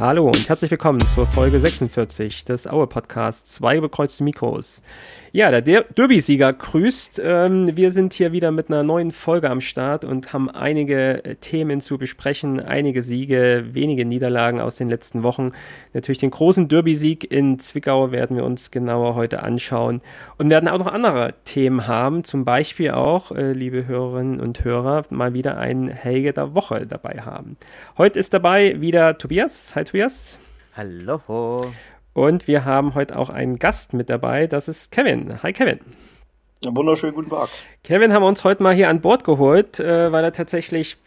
Hallo und herzlich willkommen zur Folge 46 des Aue Podcasts Zwei bekreuzte Mikros. Ja, der Derby-Sieger grüßt. Ähm, wir sind hier wieder mit einer neuen Folge am Start und haben einige äh, Themen zu besprechen, einige Siege, wenige Niederlagen aus den letzten Wochen. Natürlich den großen Derby-Sieg in Zwickau werden wir uns genauer heute anschauen und werden auch noch andere Themen haben, zum Beispiel auch, äh, liebe Hörerinnen und Hörer, mal wieder einen Helge der Woche dabei haben. Heute ist dabei wieder Tobias. Hi Tobias. Hallo. Und wir haben heute auch einen Gast mit dabei, das ist Kevin. Hi Kevin. Ja, wunderschönen guten Tag. Kevin haben wir uns heute mal hier an Bord geholt, äh, weil er tatsächlich,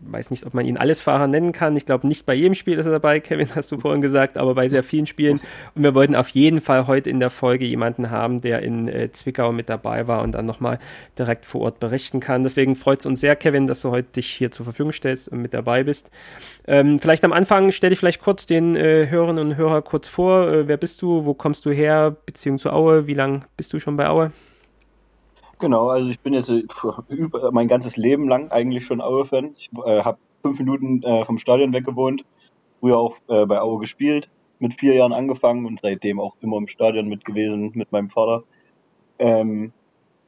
weiß nicht, ob man ihn alles Fahrer nennen kann. Ich glaube, nicht bei jedem Spiel ist er dabei, Kevin, hast du vorhin gesagt, aber bei sehr vielen Spielen. Und wir wollten auf jeden Fall heute in der Folge jemanden haben, der in äh, Zwickau mit dabei war und dann nochmal direkt vor Ort berichten kann. Deswegen freut es uns sehr, Kevin, dass du heute dich hier zur Verfügung stellst und mit dabei bist. Ähm, vielleicht am Anfang stell dich vielleicht kurz den äh, Hörerinnen und Hörern kurz vor. Äh, wer bist du? Wo kommst du her? Beziehung zu Aue? Wie lange bist du schon bei Aue? Genau, also ich bin jetzt äh, über mein ganzes Leben lang eigentlich schon Aue-Fan. Ich äh, habe fünf Minuten äh, vom Stadion weggewohnt, früher auch äh, bei Aue gespielt, mit vier Jahren angefangen und seitdem auch immer im Stadion mit gewesen mit meinem Vater. Ähm,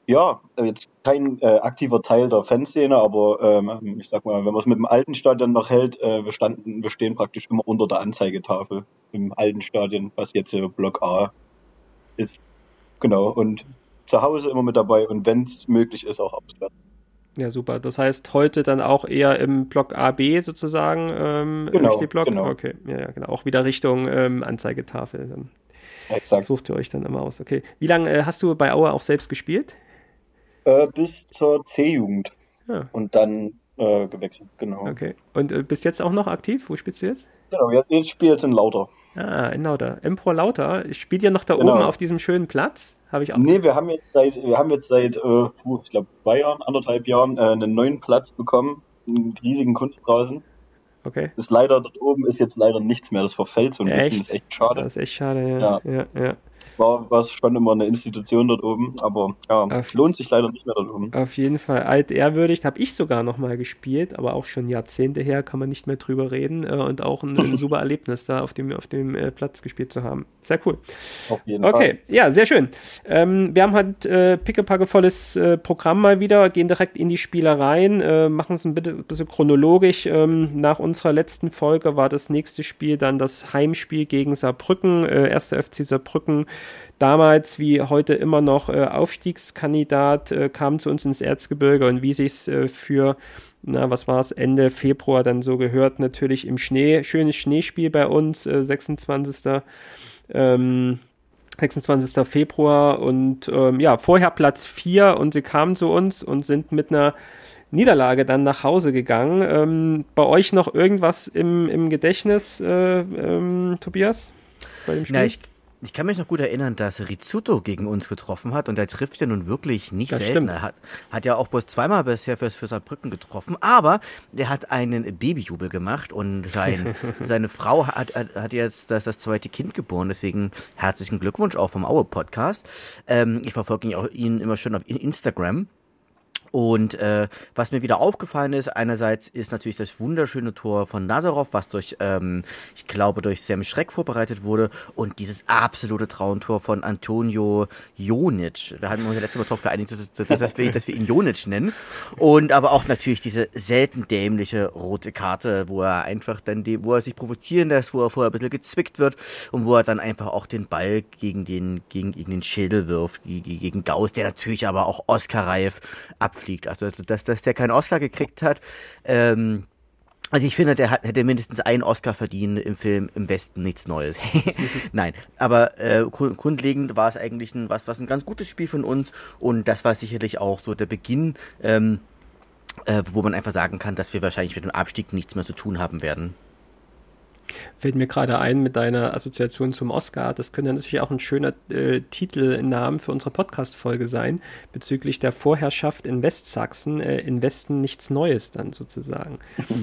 ja, jetzt kein äh, aktiver Teil der Fanszene, aber ähm, ich sag mal, wenn man es mit dem alten Stadion noch hält, äh, wir standen, wir stehen praktisch immer unter der Anzeigetafel im alten Stadion, was jetzt äh, Block A ist. Genau, und zu Hause immer mit dabei und wenn es möglich ist, auch auswärts. Ja, super. Das heißt, heute dann auch eher im Block AB sozusagen, ähm, genau, im Stehblock? Genau. Okay, ja, ja, genau. Auch wieder Richtung ähm, Anzeigetafel. Dann Exakt. sucht ihr euch dann immer aus. Okay. Wie lange äh, hast du bei Aue auch selbst gespielt? Äh, bis zur C-Jugend. Ja. Und dann äh, gewechselt, genau. Okay. Und äh, bist jetzt auch noch aktiv? Wo spielst du jetzt? Genau, jetzt, jetzt spiele ich in Lauter. Ah, in Lauter. Empor Lauter. Spielt ihr noch da Genau. oben auf diesem schönen Platz? Habe ich auch. Nee, wir haben jetzt seit, wir haben jetzt seit, äh, ich glaube, zwei Jahren, anderthalb Jahren, äh, einen neuen Platz bekommen, einen riesigen Kunstrasen. Okay. Ist leider, dort oben ist jetzt leider nichts mehr, das verfällt so ein bisschen, Echt? das ist echt schade. Das ist echt schade, ja. Ja, ja. War, war schon immer eine Institution dort oben, aber ja, Auf- lohnt sich leider nicht mehr dort oben. Auf jeden Fall altehrwürdig. Habe ich sogar noch mal gespielt, aber auch schon Jahrzehnte her, kann man nicht mehr drüber reden. Äh, und auch ein, ein super Erlebnis, da auf dem, auf dem äh, Platz gespielt zu haben. Sehr cool. Auf jeden Okay, ja, sehr schön. Ähm, wir haben halt äh, pickepackevolles äh, Programm mal wieder, gehen direkt in die Spielereien, äh, machen es ein bisschen, chronologisch. Ähm, nach unserer letzten Folge war das nächste Spiel dann das Heimspiel gegen Saarbrücken, äh, erster FC Saarbrücken. Damals wie heute immer noch äh, Aufstiegskandidat, äh, kam zu uns ins Erzgebirge und wie sich äh, für na, was war es, Ende Februar dann so gehört, natürlich im Schnee, schönes Schneespiel bei uns, äh, 26. Ähm, 26. Februar und ähm, ja, vorher Platz 4 und sie kamen zu uns und sind mit einer Niederlage dann nach Hause gegangen. Ähm, bei euch noch irgendwas im, im Gedächtnis, äh, ähm, Tobias? Bei dem Spiel? Na, ich, ich kann mich noch gut erinnern, dass Rizzuto gegen uns getroffen hat und der trifft ja nun wirklich nicht Das selten. stimmt. Er hat, hat ja auch bloß zweimal bisher fürs, für Saarbrücken getroffen, aber der hat einen Babyjubel gemacht und sein, seine Frau hat, hat, hat jetzt das, das zweite Kind geboren, deswegen herzlichen Glückwunsch auch vom Aue-Podcast. Ähm, ich verfolge ihn, auch, ihn immer schon auf Instagram. Und äh, was mir wieder aufgefallen ist, einerseits ist natürlich das wunderschöne Tor von Nazarov, was durch, ähm, ich glaube, durch Sam Schreck vorbereitet wurde und dieses absolute Traumtor von Antonio Jonic. Wir haben uns ja letztes Mal darauf geeinigt, dass, wir, dass wir ihn Jonic nennen. Und aber auch natürlich diese selten dämliche rote Karte, wo er einfach dann, die, wo er sich provozieren lässt, wo er vorher ein bisschen gezwickt wird und wo er dann einfach auch den Ball gegen den, gegen, gegen den Schädel wirft, gegen, Gauss, der natürlich aber auch Oscar-reif abfliegt. Also, dass, dass der keinen Oscar gekriegt hat, ähm, also ich finde, der hat, hätte mindestens einen Oscar verdient im Film Im Westen nichts Neues. Nein, aber äh, grund- grundlegend war es eigentlich ein, was, was ein ganz gutes Spiel von uns und das war sicherlich auch so der Beginn, ähm, äh, wo man einfach sagen kann, dass wir wahrscheinlich mit dem Abstieg nichts mehr zu tun haben werden. Fällt mir gerade ein mit deiner Assoziation zum Oscar. Das könnte natürlich auch ein schöner äh, Titelnamen für unsere Podcast-Folge sein, bezüglich der Vorherrschaft in Westsachsen, äh, in Westen nichts Neues dann sozusagen.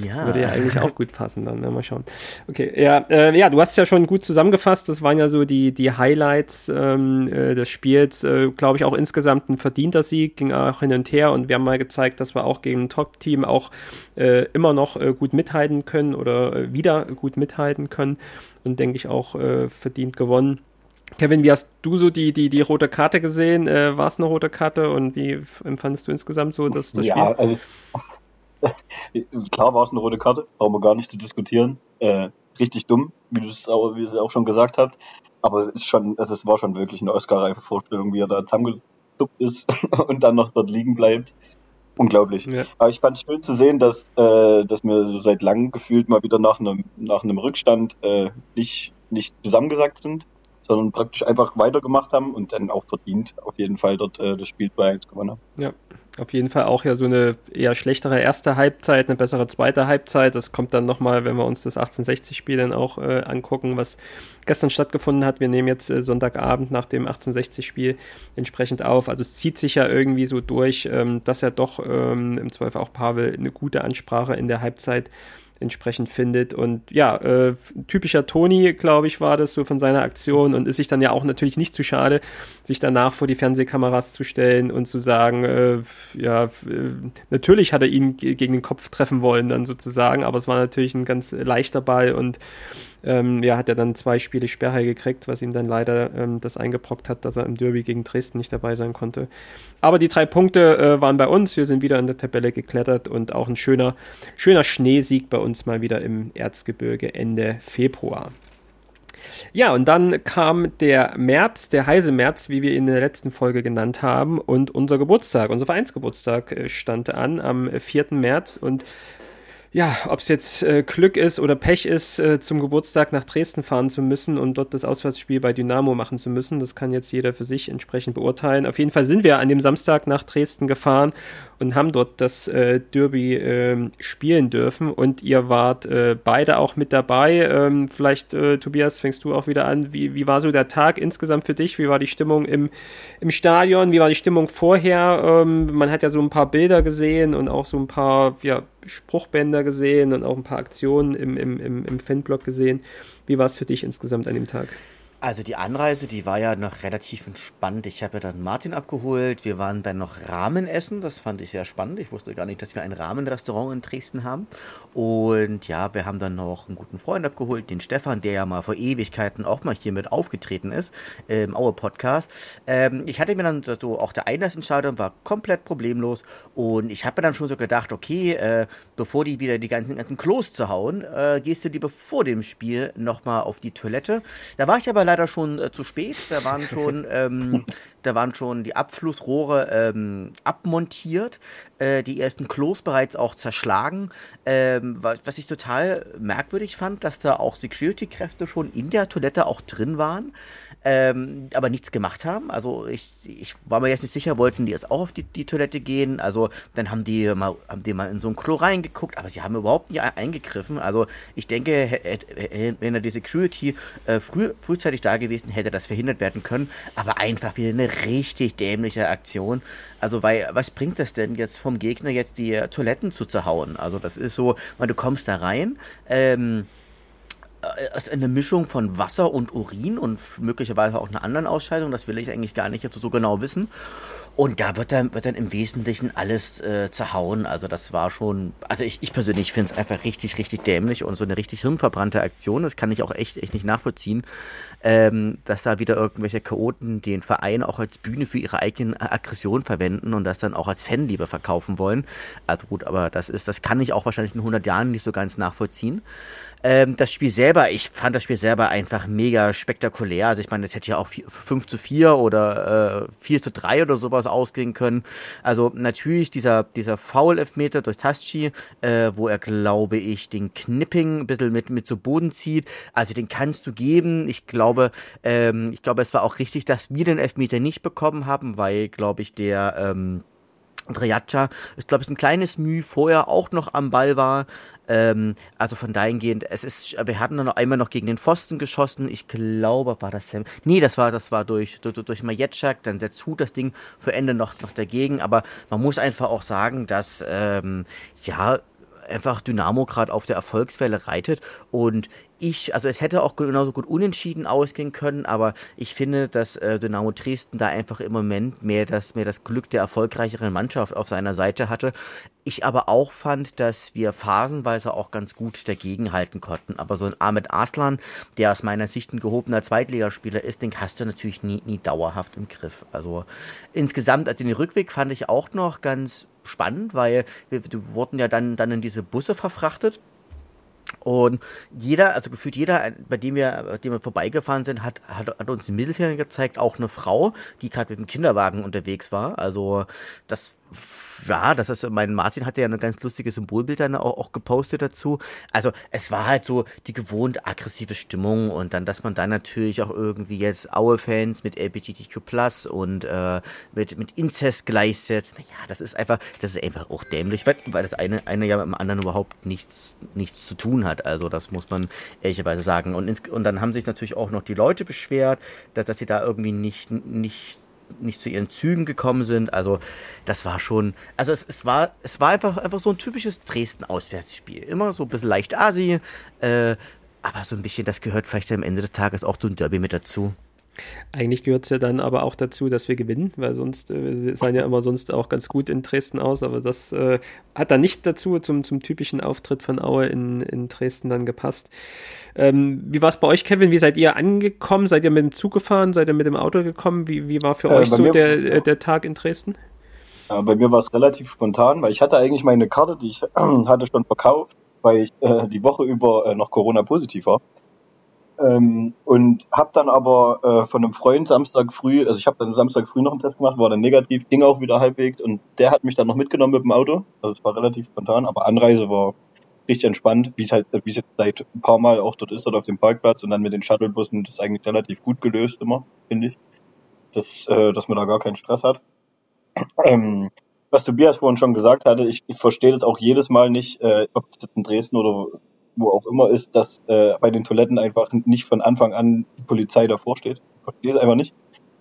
Ja. Würde ja eigentlich auch gut passen dann, ne? mal schauen. Okay, ja, äh, ja, du hast ja schon gut zusammengefasst, das waren ja so die, die Highlights ähm, äh, des Spiels, äh, glaube ich auch insgesamt ein verdienter Sieg, ging auch hin und her und wir haben mal gezeigt, dass wir auch gegen ein Top-Team auch äh, immer noch gut mithalten können oder wieder gut mithalten mithalten können und denke ich auch äh, verdient gewonnen. Kevin, wie hast du so die, die, die rote Karte gesehen? Äh, War es eine rote Karte und wie empfandest du insgesamt so das, das ja, Spiel? Also, klar war es eine rote Karte, brauchen wir gar nicht zu diskutieren. Äh, richtig dumm, wie du es auch, auch schon gesagt hast. Aber es, schon, also es war schon wirklich eine Oscar-reife Vorstellung, wie er da zusammengekluppt ist und dann noch dort liegen bleibt. Unglaublich. Ja. Aber ich fand es schön zu sehen, dass, äh, dass wir so seit langem gefühlt mal wieder nach einem, nach einem Rückstand äh, nicht, nicht zusammengesackt sind, sondern praktisch einfach weitergemacht haben und dann auch verdient auf jeden Fall dort äh, das Spiel 2-1 gewonnen haben. Ja, auf jeden Fall auch ja so eine eher schlechtere erste Halbzeit, eine bessere zweite Halbzeit. Das kommt dann nochmal, wenn wir uns das 1860-Spiel dann auch äh, angucken, was gestern stattgefunden hat. Wir nehmen jetzt äh, Sonntagabend nach dem 1860-Spiel entsprechend auf. Also es zieht sich ja irgendwie so durch, ähm, dass ja doch ähm, im Zweifel auch Pavel eine gute Ansprache in der Halbzeit entsprechend findet. Und ja, äh, typischer Toni, glaube ich, war das so von seiner Aktion und ist sich dann ja auch natürlich nicht zu schade, sich danach vor die Fernsehkameras zu stellen und zu sagen, äh, ja, äh, natürlich hat er ihn gegen den Kopf treffen wollen, dann sozusagen, aber es war natürlich ein ganz leichter Ball und ähm, ja, hat er dann zwei Spiele Sperre gekriegt, was ihm dann leider ähm, das eingebrockt hat, dass er im Derby gegen Dresden nicht dabei sein konnte. Aber die drei Punkte äh, waren bei uns. Wir sind wieder in der Tabelle geklettert und auch ein schöner, schöner Schneesieg bei uns mal wieder im Erzgebirge Ende Februar. Ja, und dann kam der März, der heiße März, wie wir ihn in der letzten Folge genannt haben, und unser Geburtstag, unser Vereinsgeburtstag äh, stand an am 4. März und ja, ob es jetzt äh, Glück ist oder Pech ist, äh, zum Geburtstag nach Dresden fahren zu müssen und dort das Auswärtsspiel bei Dynamo machen zu müssen, das kann jetzt jeder für sich entsprechend beurteilen. Auf jeden Fall sind wir an dem Samstag nach Dresden gefahren und haben dort das äh, Derby äh, spielen dürfen und ihr wart äh, beide auch mit dabei. Ähm, vielleicht, äh, Tobias, fängst du auch wieder an. Wie, wie war so der Tag insgesamt für dich? Wie war die Stimmung im, im Stadion? Wie war die Stimmung vorher? Ähm, man hat ja so ein paar Bilder gesehen und auch so ein paar, ja, Spruchbänder gesehen und auch ein paar Aktionen im, im, im, im Fanblog gesehen. Wie war es für dich insgesamt an dem Tag? Also die Anreise, die war ja noch relativ entspannt. Ich habe ja dann Martin abgeholt. Wir waren dann noch Ramen essen. Das fand ich sehr spannend. Ich wusste gar nicht, dass wir ein Rahmenrestaurant in Dresden haben. Und ja, wir haben dann noch einen guten Freund abgeholt, den Stefan, der ja mal vor Ewigkeiten auch mal hier mit aufgetreten ist im Aue Podcast. Ähm, ich hatte mir dann so auch der Einlassentscheidung war komplett problemlos. Und ich habe mir dann schon so gedacht, okay, äh, bevor die wieder die ganzen, ganzen Klos zu hauen, äh, gehst du lieber vor dem Spiel nochmal auf die Toilette. Da war ich aber leider schon äh, zu spät. Da waren schon, ähm, da waren schon die Abflussrohre ähm, abmontiert, äh, die ersten Klos bereits auch zerschlagen. Ähm, was, was ich total merkwürdig fand, dass da auch Security-Kräfte schon in der Toilette auch drin waren ähm, aber nichts gemacht haben. Also ich, ich war mir jetzt nicht sicher, wollten die jetzt auch auf die, die Toilette gehen. Also dann haben die mal, haben die mal in so ein Klo reingeguckt, aber sie haben überhaupt nicht eingegriffen. Also ich denke, wenn er die Security äh, früh, frühzeitig da gewesen hätte, das verhindert werden können. Aber einfach wieder eine richtig dämliche Aktion. Also weil, was bringt das denn jetzt vom Gegner jetzt die Toiletten zu zerhauen? Also das ist so, weil du kommst da rein, ähm, äh, ist eine Mischung von Wasser und Urin und möglicherweise auch einer anderen Ausscheidung. Das will ich eigentlich gar nicht jetzt so genau wissen. Und da wird dann, wird dann im Wesentlichen alles äh, zerhauen. Also das war schon, also ich, ich persönlich finde es einfach richtig, richtig dämlich und so eine richtig hirnverbrannte Aktion. Das kann ich auch echt, echt nicht nachvollziehen, ähm, dass da wieder irgendwelche Chaoten den Verein auch als Bühne für ihre eigenen Aggression verwenden und das dann auch als Fanliebe verkaufen wollen. Also gut, aber das ist, das kann ich auch wahrscheinlich in 100 Jahren nicht so ganz nachvollziehen. Ähm, das Spiel selber, ich fand das Spiel selber einfach mega spektakulär. Also ich meine, das hätte ja auch 5 zu 4 oder äh, 4 zu 3 oder sowas ausgehen können. Also natürlich dieser, dieser Foul-Elfmeter durch Taschi, äh, wo er, glaube ich, den Knipping ein bisschen mit, mit zu Boden zieht. Also den kannst du geben. Ich glaube, ähm, ich glaube, es war auch richtig, dass wir den Elfmeter nicht bekommen haben, weil, glaube ich, der ähm, Andreaccia, ich glaube, es ein kleines Mühe vorher auch noch am Ball war. Ähm, also von dahingehend, es ist, wir hatten dann noch einmal noch gegen den Pfosten geschossen. Ich glaube, war das Sam. Nee, das war, das war durch, durch, durch Majetschak, dann der Zug das Ding für Ende noch, noch dagegen. Aber man muss einfach auch sagen, dass, ähm, ja, einfach Dynamo gerade auf der Erfolgswelle reitet und ich, also es hätte auch genauso gut unentschieden ausgehen können, aber ich finde, dass äh, Dynamo Dresden da einfach im Moment mehr das, mehr das Glück der erfolgreicheren Mannschaft auf seiner Seite hatte. Ich aber auch fand, dass wir phasenweise auch ganz gut dagegenhalten konnten. Aber so ein Ahmed Aslan, der aus meiner Sicht ein gehobener Zweitligaspieler ist, den hast du natürlich nie, nie dauerhaft im Griff. Also insgesamt, also den Rückweg fand ich auch noch ganz spannend, weil wir, wir wurden ja dann, dann in diese Busse verfrachtet und jeder, also gefühlt jeder, bei dem wir, bei dem wir vorbeigefahren sind, hat, hat, hat uns ein Mittelfinger gezeigt, auch eine Frau, die gerade mit dem Kinderwagen unterwegs war. Also das ja, das ist, mein Martin hatte ja ein ganz lustiges Symbolbild dann auch, auch, gepostet dazu. Also es war halt so die gewohnt aggressive Stimmung und dann, dass man dann natürlich auch irgendwie jetzt Aue-Fans mit LGBTQ Plus und äh, mit, mit Inzest gleichsetzt. Naja, das ist einfach, das ist einfach auch dämlich, weil, weil das eine, eine ja mit dem anderen überhaupt nichts, nichts zu tun hat. Also das muss man ehrlicherweise sagen. Und, ins, und dann haben sich natürlich auch noch die Leute beschwert, dass, dass sie da irgendwie nicht, nicht nicht zu ihren Zügen gekommen sind. Also das war schon, also es, es war, es war einfach, einfach so ein typisches Dresden-Auswärtsspiel. Immer so ein bisschen leicht Asi, äh, aber so ein bisschen, das gehört vielleicht am Ende des Tages auch zu einem Derby mit dazu. Eigentlich gehört es ja dann aber auch dazu, dass wir gewinnen, weil sonst, äh, wir sahen ja immer sonst auch ganz gut in Dresden aus, aber das äh, hat dann nicht dazu zum, zum typischen Auftritt von Aue in, in Dresden dann gepasst. Ähm, wie war es bei euch, Kevin? Wie seid ihr angekommen? Seid ihr mit dem Zug gefahren? Seid ihr mit dem Auto gekommen? Wie, wie war für äh, euch so der, äh, der Tag in Dresden? Ja, bei mir war es relativ spontan, weil ich hatte eigentlich meine Karte, die ich hatte, schon verkauft, weil ich äh, die Woche über noch Corona-positiv war. Ähm, und habe dann aber äh, von einem Freund Samstag früh, also ich habe dann Samstag früh noch einen Test gemacht, war dann negativ, ging auch wieder halbwegs und der hat mich dann noch mitgenommen mit dem Auto. Also es war relativ spontan, aber Anreise war richtig entspannt, wie es halt, wie es jetzt seit ein paar Mal auch dort ist, dort auf dem Parkplatz und dann mit den Shuttlebussen, das ist eigentlich relativ gut gelöst immer, finde ich. Das, äh, dass man da gar keinen Stress hat. Ähm, was Tobias vorhin schon gesagt hatte, ich, ich verstehe das auch jedes Mal nicht, äh, ob das in Dresden oder wo auch immer ist, dass äh, bei den Toiletten einfach nicht von Anfang an die Polizei davor steht. Ich verstehe es einfach nicht.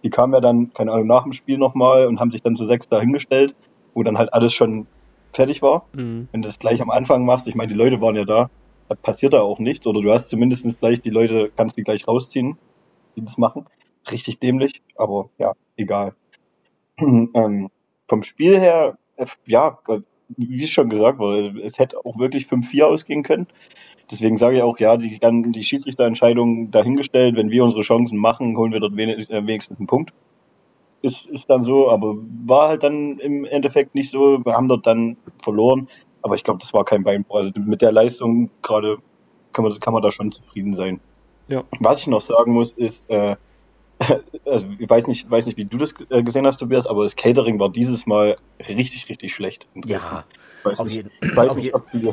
Die kamen ja dann, keine Ahnung, nach dem Spiel nochmal und haben sich dann zu sechs da hingestellt, wo dann halt alles schon fertig war. Mhm. Wenn du das gleich am Anfang machst, ich meine, die Leute waren ja da, da passiert da auch nichts. Oder du hast zumindest gleich die Leute, kannst die gleich rausziehen, die das machen. Richtig dämlich, aber ja, egal. ähm, vom Spiel her, ja, wie es schon gesagt wurde, es hätte auch wirklich 5-4 ausgehen können. Deswegen sage ich auch, ja, die, die Schiedsrichterentscheidung dahingestellt, wenn wir unsere Chancen machen, holen wir dort äh, wenigstens einen Punkt. Ist, ist dann so, aber war halt dann im Endeffekt nicht so. Wir haben dort dann verloren, aber ich glaube, das war kein Beinbruch. Also mit der Leistung gerade kann man, kann man da schon zufrieden sein. Ja. Was ich noch sagen muss, ist, äh, also ich weiß nicht, weiß nicht, wie du das äh, gesehen hast, Tobias, aber das Catering war dieses Mal richtig, richtig schlecht. Ja, ich weiß nicht, jeden, ich weiß nicht ob, die,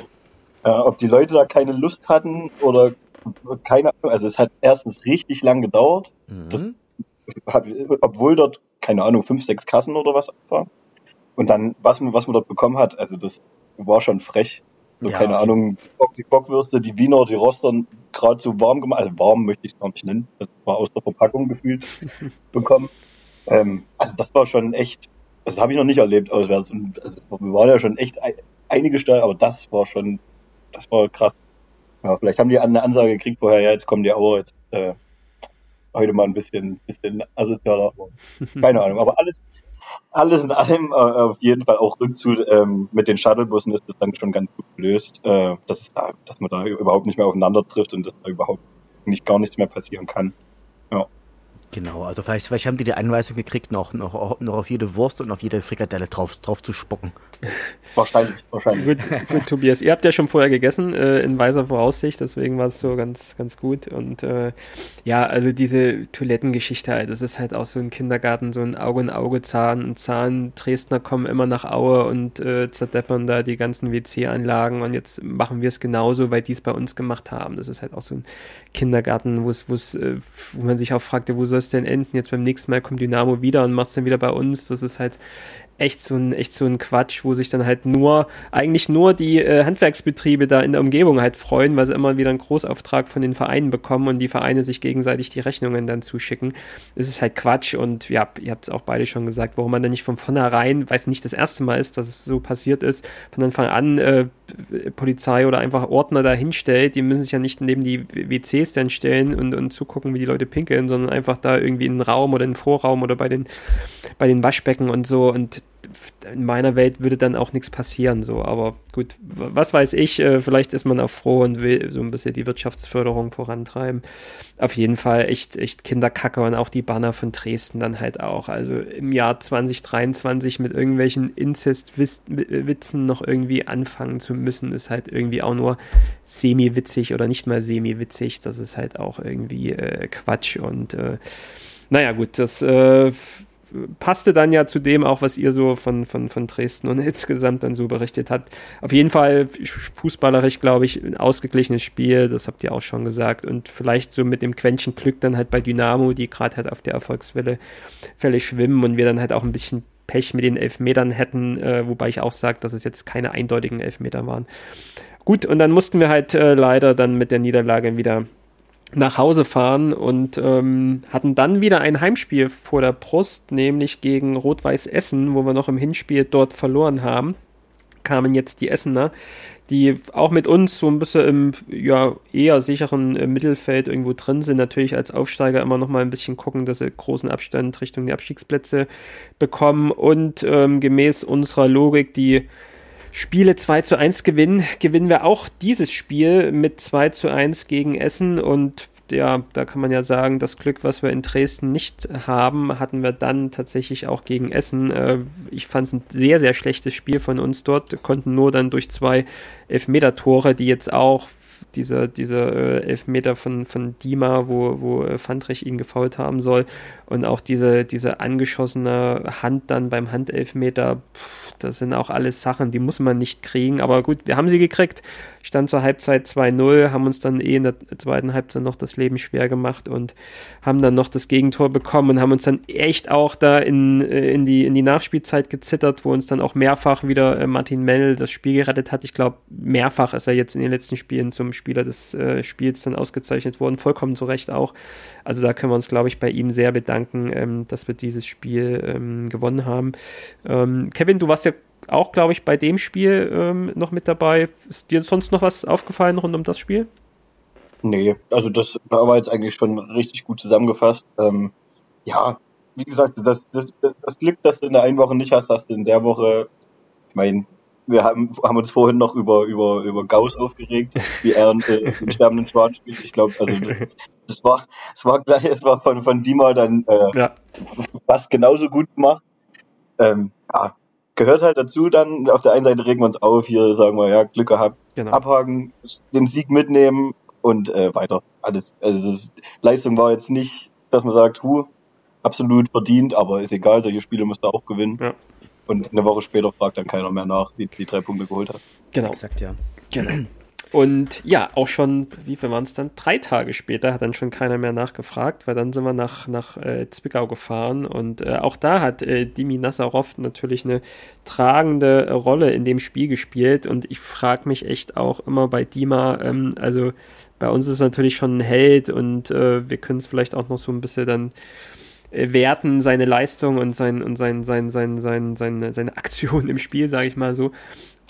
äh, ob die Leute da keine Lust hatten oder keine Ahnung. Also es hat erstens richtig lang gedauert. Mhm. Das, obwohl dort, keine Ahnung, fünf, sechs Kassen oder was waren. Und dann, was man, was man dort bekommen hat, also das war schon frech. So, ja, keine Ahnung, die Bockwürste, die Wiener, die Rostern gerade so warm gemacht, also warm möchte ich es gar nicht nennen, das war aus der Verpackung gefühlt bekommen. Ähm, also das war schon echt, das habe ich noch nicht erlebt auswärts. Und also, wir waren ja schon echt einige Stellen, aber das war schon, das war krass. Ja, vielleicht haben die eine Ansage gekriegt vorher, ja, jetzt kommen die aber jetzt äh, heute mal ein bisschen, bisschen asozialer. Keine Ahnung, aber alles, alles in allem äh, auf jeden Fall auch Rückzug ähm, mit den Shuttlebussen ist das dann schon ganz gut gelöst, äh, dass, dass man da überhaupt nicht mehr aufeinander trifft und dass da überhaupt nicht gar nichts mehr passieren kann. Genau, also vielleicht, vielleicht haben die die Anweisung gekriegt, noch, noch, noch auf jede Wurst und auf jede Frikadelle drauf, drauf zu spucken. Wahrscheinlich, wahrscheinlich. Gut, gut, Tobias, ihr habt ja schon vorher gegessen, äh, in weiser Voraussicht, deswegen war es so ganz, ganz gut. Und äh, ja, also diese Toilettengeschichte halt, das ist halt auch so ein Kindergarten, so ein Auge in Auge Zahn. Ein Zahn, Dresdner kommen immer nach Aue und äh, zerdeppern da die ganzen WC-Anlagen und jetzt machen wir es genauso, weil die es bei uns gemacht haben. Das ist halt auch so ein Kindergarten, wo es, äh, wo man sich auch fragte, wo soll es denn enden? Jetzt beim nächsten Mal kommt Dynamo wieder und macht es dann wieder bei uns. Das ist halt echt so ein, echt so ein Quatsch, wo sich dann halt nur, eigentlich nur die äh, Handwerksbetriebe da in der Umgebung halt freuen, weil sie immer wieder einen Großauftrag von den Vereinen bekommen und die Vereine sich gegenseitig die Rechnungen dann zuschicken. Es ist halt Quatsch und ja, ihr habt es auch beide schon gesagt, warum man dann nicht von vornherein, weil es nicht das erste Mal ist, dass es so passiert ist, von Anfang an äh, Polizei oder einfach Ordner da hinstellt. Die müssen sich ja nicht neben die WCs dann stellen und, und zugucken, wie die Leute pinkeln, sondern einfach da irgendwie in den Raum oder in den Vorraum oder bei den, bei den Waschbecken und so und in meiner Welt würde dann auch nichts passieren, so. Aber gut, was weiß ich, äh, vielleicht ist man auch froh und will so ein bisschen die Wirtschaftsförderung vorantreiben. Auf jeden Fall echt, echt Kinderkacke und auch die Banner von Dresden dann halt auch. Also im Jahr 2023 mit irgendwelchen Inzestwitzen noch irgendwie anfangen zu müssen, ist halt irgendwie auch nur semi-witzig oder nicht mal semi-witzig. Das ist halt auch irgendwie äh, Quatsch und äh, naja, gut, das äh, passte dann ja zu dem auch, was ihr so von, von, von Dresden und insgesamt dann so berichtet habt. Auf jeden Fall fußballerisch, glaube ich, ein ausgeglichenes Spiel, das habt ihr auch schon gesagt. Und vielleicht so mit dem Quäntchen Glück dann halt bei Dynamo, die gerade halt auf der Erfolgswelle Fälle schwimmen und wir dann halt auch ein bisschen Pech mit den Elfmetern hätten, äh, wobei ich auch sage, dass es jetzt keine eindeutigen Elfmeter waren. Gut, und dann mussten wir halt äh, leider dann mit der Niederlage wieder nach Hause fahren und ähm, hatten dann wieder ein Heimspiel vor der Brust, nämlich gegen Rot-Weiß Essen, wo wir noch im Hinspiel dort verloren haben. Kamen jetzt die Essener, die auch mit uns so ein bisschen im ja, eher sicheren äh, Mittelfeld irgendwo drin sind. Natürlich als Aufsteiger immer noch mal ein bisschen gucken, dass sie großen Abstand Richtung die Abstiegsplätze bekommen und ähm, gemäß unserer Logik die Spiele 2 zu 1 gewinnen, gewinnen wir auch dieses Spiel mit 2 zu 1 gegen Essen und ja, da kann man ja sagen, das Glück, was wir in Dresden nicht haben, hatten wir dann tatsächlich auch gegen Essen. Äh, ich fand es ein sehr, sehr schlechtes Spiel von uns dort, konnten nur dann durch zwei Elfmeter-Tore, die jetzt auch dieser, dieser äh, Elfmeter von, von Dima, wo, wo äh, Fandrich ihn gefault haben soll. Und auch diese, diese angeschossene Hand dann beim Handelfmeter, pff, das sind auch alles Sachen, die muss man nicht kriegen. Aber gut, wir haben sie gekriegt. Stand zur Halbzeit 2-0, haben uns dann eh in der zweiten Halbzeit noch das Leben schwer gemacht und haben dann noch das Gegentor bekommen und haben uns dann echt auch da in, äh, in, die, in die Nachspielzeit gezittert, wo uns dann auch mehrfach wieder äh, Martin Mell das Spiel gerettet hat. Ich glaube, mehrfach ist er jetzt in den letzten Spielen zum Spieler des äh, Spiels dann ausgezeichnet worden, vollkommen zu Recht auch. Also da können wir uns, glaube ich, bei ihm sehr bedanken, ähm, dass wir dieses Spiel ähm, gewonnen haben. Ähm, Kevin, du warst ja auch, glaube ich, bei dem Spiel ähm, noch mit dabei. Ist dir sonst noch was aufgefallen rund um das Spiel? Nee, also das war jetzt eigentlich schon richtig gut zusammengefasst. Ähm, ja, wie gesagt, das, das, das Glück, das du in der einen Woche nicht hast, hast du in der Woche. Ich meine, wir haben, haben uns vorhin noch über, über, über Gauss aufgeregt, wie er äh, den sterbenden Schwan spielt. Ich glaube, also das, das, war, das war gleich, es war von, von Dima dann äh, ja. fast genauso gut gemacht. Ähm, ja, gehört halt dazu dann, auf der einen Seite regen wir uns auf, hier sagen wir, ja, Glück gehabt, genau. abhaken, den Sieg mitnehmen und äh, weiter. Alles. Also Leistung war jetzt nicht, dass man sagt, hu, absolut verdient, aber ist egal, solche Spiele musst du auch gewinnen. Ja. Und eine Woche später fragt dann keiner mehr nach, wie die drei Punkte geholt hat. Genau. Exakt, ja. Genau. Und ja, auch schon, wie viel waren es dann? Drei Tage später hat dann schon keiner mehr nachgefragt, weil dann sind wir nach, nach äh, Zwickau gefahren und äh, auch da hat äh, Dimi Nassarov natürlich eine tragende Rolle in dem Spiel gespielt und ich frage mich echt auch immer bei Dima, ähm, also bei uns ist es natürlich schon ein Held und äh, wir können es vielleicht auch noch so ein bisschen dann äh, werten, seine Leistung und sein und sein, sein, sein, sein, seine, seine Aktion im Spiel, sage ich mal so.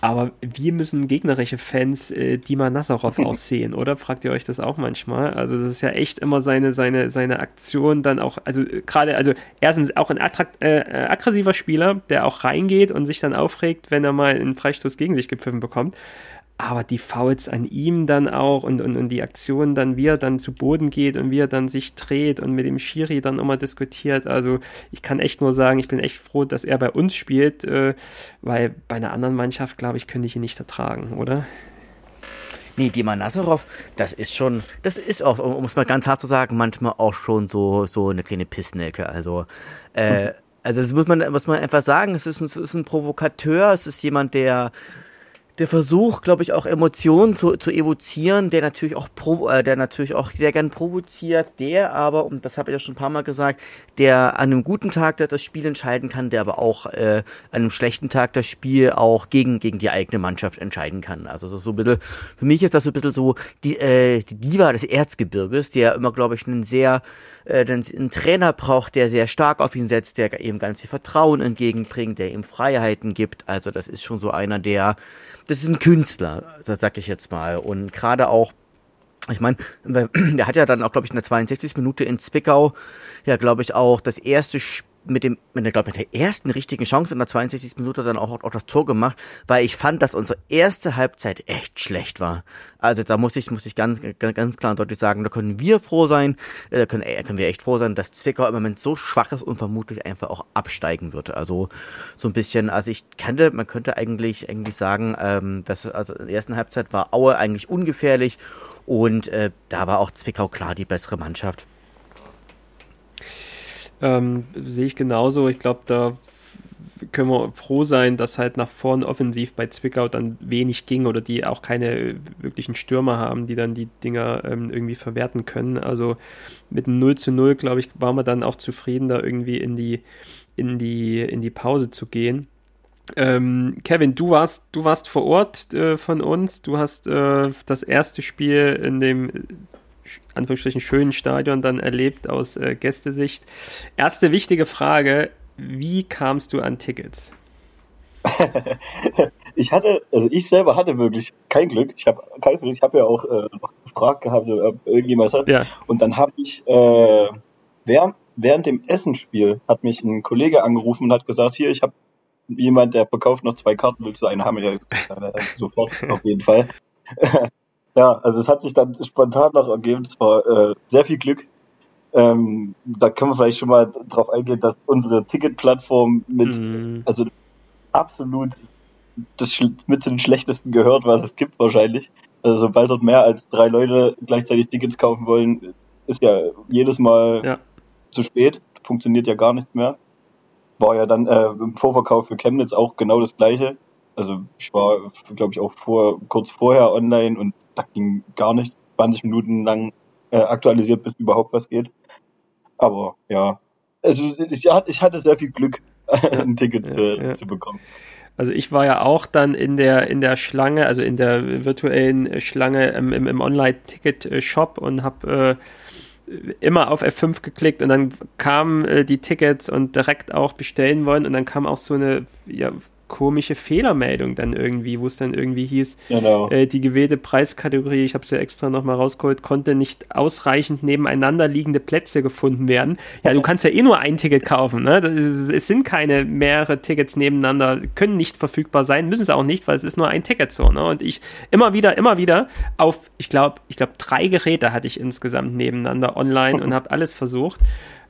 Aber wie müssen gegnerische Fans äh, Dima Nazarov aussehen, oder? Fragt ihr euch das auch manchmal? Also das ist ja echt immer seine, seine, seine Aktion dann auch, also äh, gerade, also erstens auch ein attrakt, äh, äh, aggressiver Spieler, der auch reingeht und sich dann aufregt, wenn er mal einen Freistoß gegen sich gepfiffen bekommt aber die Fouls an ihm dann auch und, und, und die Aktion dann, wie er dann zu Boden geht und wie er dann sich dreht und mit dem Schiri dann immer diskutiert. Also ich kann echt nur sagen, ich bin echt froh, dass er bei uns spielt, äh, weil bei einer anderen Mannschaft, glaube ich, könnte ich ihn nicht ertragen, oder? Nee, Dima Nazarov, das ist schon, das ist auch, um es mal ganz hart zu sagen, manchmal auch schon so, so eine kleine Pissnelke. Also, äh, also das muss man, muss man einfach sagen, es ist, es ist ein Provokateur, es ist jemand, der der Versuch, glaube ich, auch Emotionen zu, zu evozieren, der natürlich auch provo äh, der natürlich auch sehr gern provoziert, der aber, und das habe ich ja schon ein paar Mal gesagt, der an einem guten Tag das Spiel entscheiden kann, der aber auch äh, an einem schlechten Tag das Spiel auch gegen, gegen die eigene Mannschaft entscheiden kann. Also so, so ein bisschen, für mich ist das so ein bisschen so die, äh, die Diva des Erzgebirges, der immer, glaube ich, einen sehr, äh, einen Trainer braucht, der sehr stark auf ihn setzt, der ihm ganz viel Vertrauen entgegenbringt, der ihm Freiheiten gibt. Also das ist schon so einer, der das ist ein Künstler, sag ich jetzt mal. Und gerade auch, ich meine, der hat ja dann auch, glaube ich, in der 62. Minute in Zwickau, ja, glaube ich, auch das erste Spiel mit dem, mit der, glaub, mit der ersten richtigen Chance in der 62. Minute dann auch, auch das Tor gemacht, weil ich fand, dass unsere erste Halbzeit echt schlecht war. Also da muss ich, muss ich ganz, ganz, ganz klar und deutlich sagen, da können wir froh sein, äh, da können, äh, können wir echt froh sein, dass Zwickau im Moment so schwach ist und vermutlich einfach auch absteigen wird. Also so ein bisschen, also ich kannte, man könnte eigentlich, eigentlich sagen, ähm, dass also in der ersten Halbzeit war Aue eigentlich ungefährlich und äh, da war auch Zwickau klar die bessere Mannschaft. Ähm, sehe ich genauso. Ich glaube, da können wir froh sein, dass halt nach vorn offensiv bei Zwickau dann wenig ging oder die auch keine wirklichen Stürmer haben, die dann die Dinger ähm, irgendwie verwerten können. Also mit 0 zu 0, glaube ich, waren wir dann auch zufrieden, da irgendwie in die, in die, in die Pause zu gehen. Ähm, Kevin, du warst, du warst vor Ort äh, von uns. Du hast äh, das erste Spiel in dem Anführungsstrichen schönen Stadion dann erlebt aus äh, Gästesicht. Erste wichtige Frage: Wie kamst du an Tickets? ich hatte, also ich selber hatte wirklich kein Glück. Ich habe kein Glück. Ich habe ja auch äh, noch gefragt gehabt, ob irgendjemand hat. Ja. Und dann habe ich äh, während, während dem Essenspiel hat mich ein Kollege angerufen und hat gesagt, hier, ich habe jemand, der verkauft noch zwei Karten, willst du eine haben? Ja, sofort auf jeden Fall. Ja, also es hat sich dann spontan noch ergeben. Es war äh, sehr viel Glück. Ähm, da können wir vielleicht schon mal drauf eingehen, dass unsere Ticketplattform mit, mm. also absolut das mit zu den schlechtesten gehört, was es gibt wahrscheinlich. Also sobald dort mehr als drei Leute gleichzeitig Tickets kaufen wollen, ist ja jedes Mal ja. zu spät. Funktioniert ja gar nicht mehr. War ja dann äh, im Vorverkauf für Chemnitz auch genau das gleiche. Also ich war, glaube ich, auch vor, kurz vorher online und da ging gar nichts. 20 Minuten lang äh, aktualisiert, bis überhaupt was geht. Aber ja, also ich, ich hatte sehr viel Glück, ein Ticket ja, äh, ja. zu bekommen. Also ich war ja auch dann in der in der Schlange, also in der virtuellen Schlange im, im, im Online-Ticket-Shop und habe äh, immer auf F5 geklickt und dann kamen äh, die Tickets und direkt auch bestellen wollen und dann kam auch so eine ja, komische Fehlermeldung dann irgendwie, wo es dann irgendwie hieß, genau. äh, die gewählte Preiskategorie, ich habe es ja extra nochmal rausgeholt, konnte nicht ausreichend nebeneinander liegende Plätze gefunden werden. Ja, du kannst ja eh nur ein Ticket kaufen. Ne? Ist, es sind keine mehrere Tickets nebeneinander, können nicht verfügbar sein, müssen es auch nicht, weil es ist nur ein Ticket so. Ne? Und ich immer wieder, immer wieder auf, ich glaube, ich glaube, drei Geräte hatte ich insgesamt nebeneinander online und habe alles versucht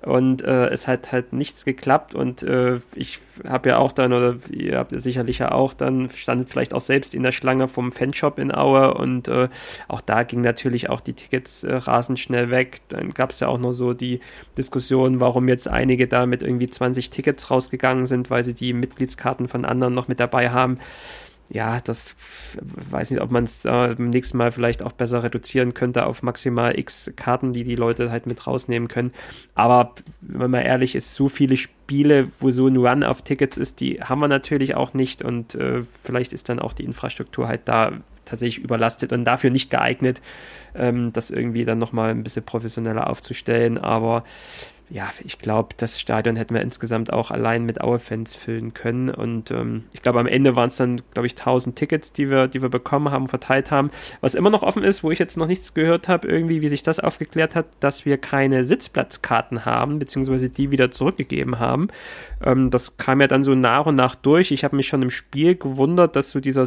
und äh, es hat halt nichts geklappt und äh, ich habe ja auch dann, oder ihr habt ja sicherlich ja auch dann, standet vielleicht auch selbst in der Schlange vom Fanshop in Aue und äh, auch da ging natürlich auch die Tickets äh, rasend schnell weg. Dann gab es ja auch noch so die Diskussion, warum jetzt einige da mit irgendwie 20 Tickets rausgegangen sind, weil sie die Mitgliedskarten von anderen noch mit dabei haben ja, das weiß nicht, ob man es äh, beim nächsten Mal vielleicht auch besser reduzieren könnte auf maximal x Karten, die die Leute halt mit rausnehmen können. Aber wenn man ehrlich ist, so viele Spiele, wo so ein Run auf Tickets ist, die haben wir natürlich auch nicht und äh, vielleicht ist dann auch die Infrastruktur halt da tatsächlich überlastet und dafür nicht geeignet, ähm, das irgendwie dann nochmal ein bisschen professioneller aufzustellen. Aber ja, ich glaube, das Stadion hätten wir insgesamt auch allein mit Aue-Fans füllen können. Und ähm, ich glaube, am Ende waren es dann, glaube ich, 1000 Tickets, die wir, die wir bekommen haben, verteilt haben. Was immer noch offen ist, wo ich jetzt noch nichts gehört habe, irgendwie, wie sich das aufgeklärt hat, dass wir keine Sitzplatzkarten haben, beziehungsweise die wieder zurückgegeben haben. Ähm, das kam ja dann so nach und nach durch. Ich habe mich schon im Spiel gewundert, dass so dieser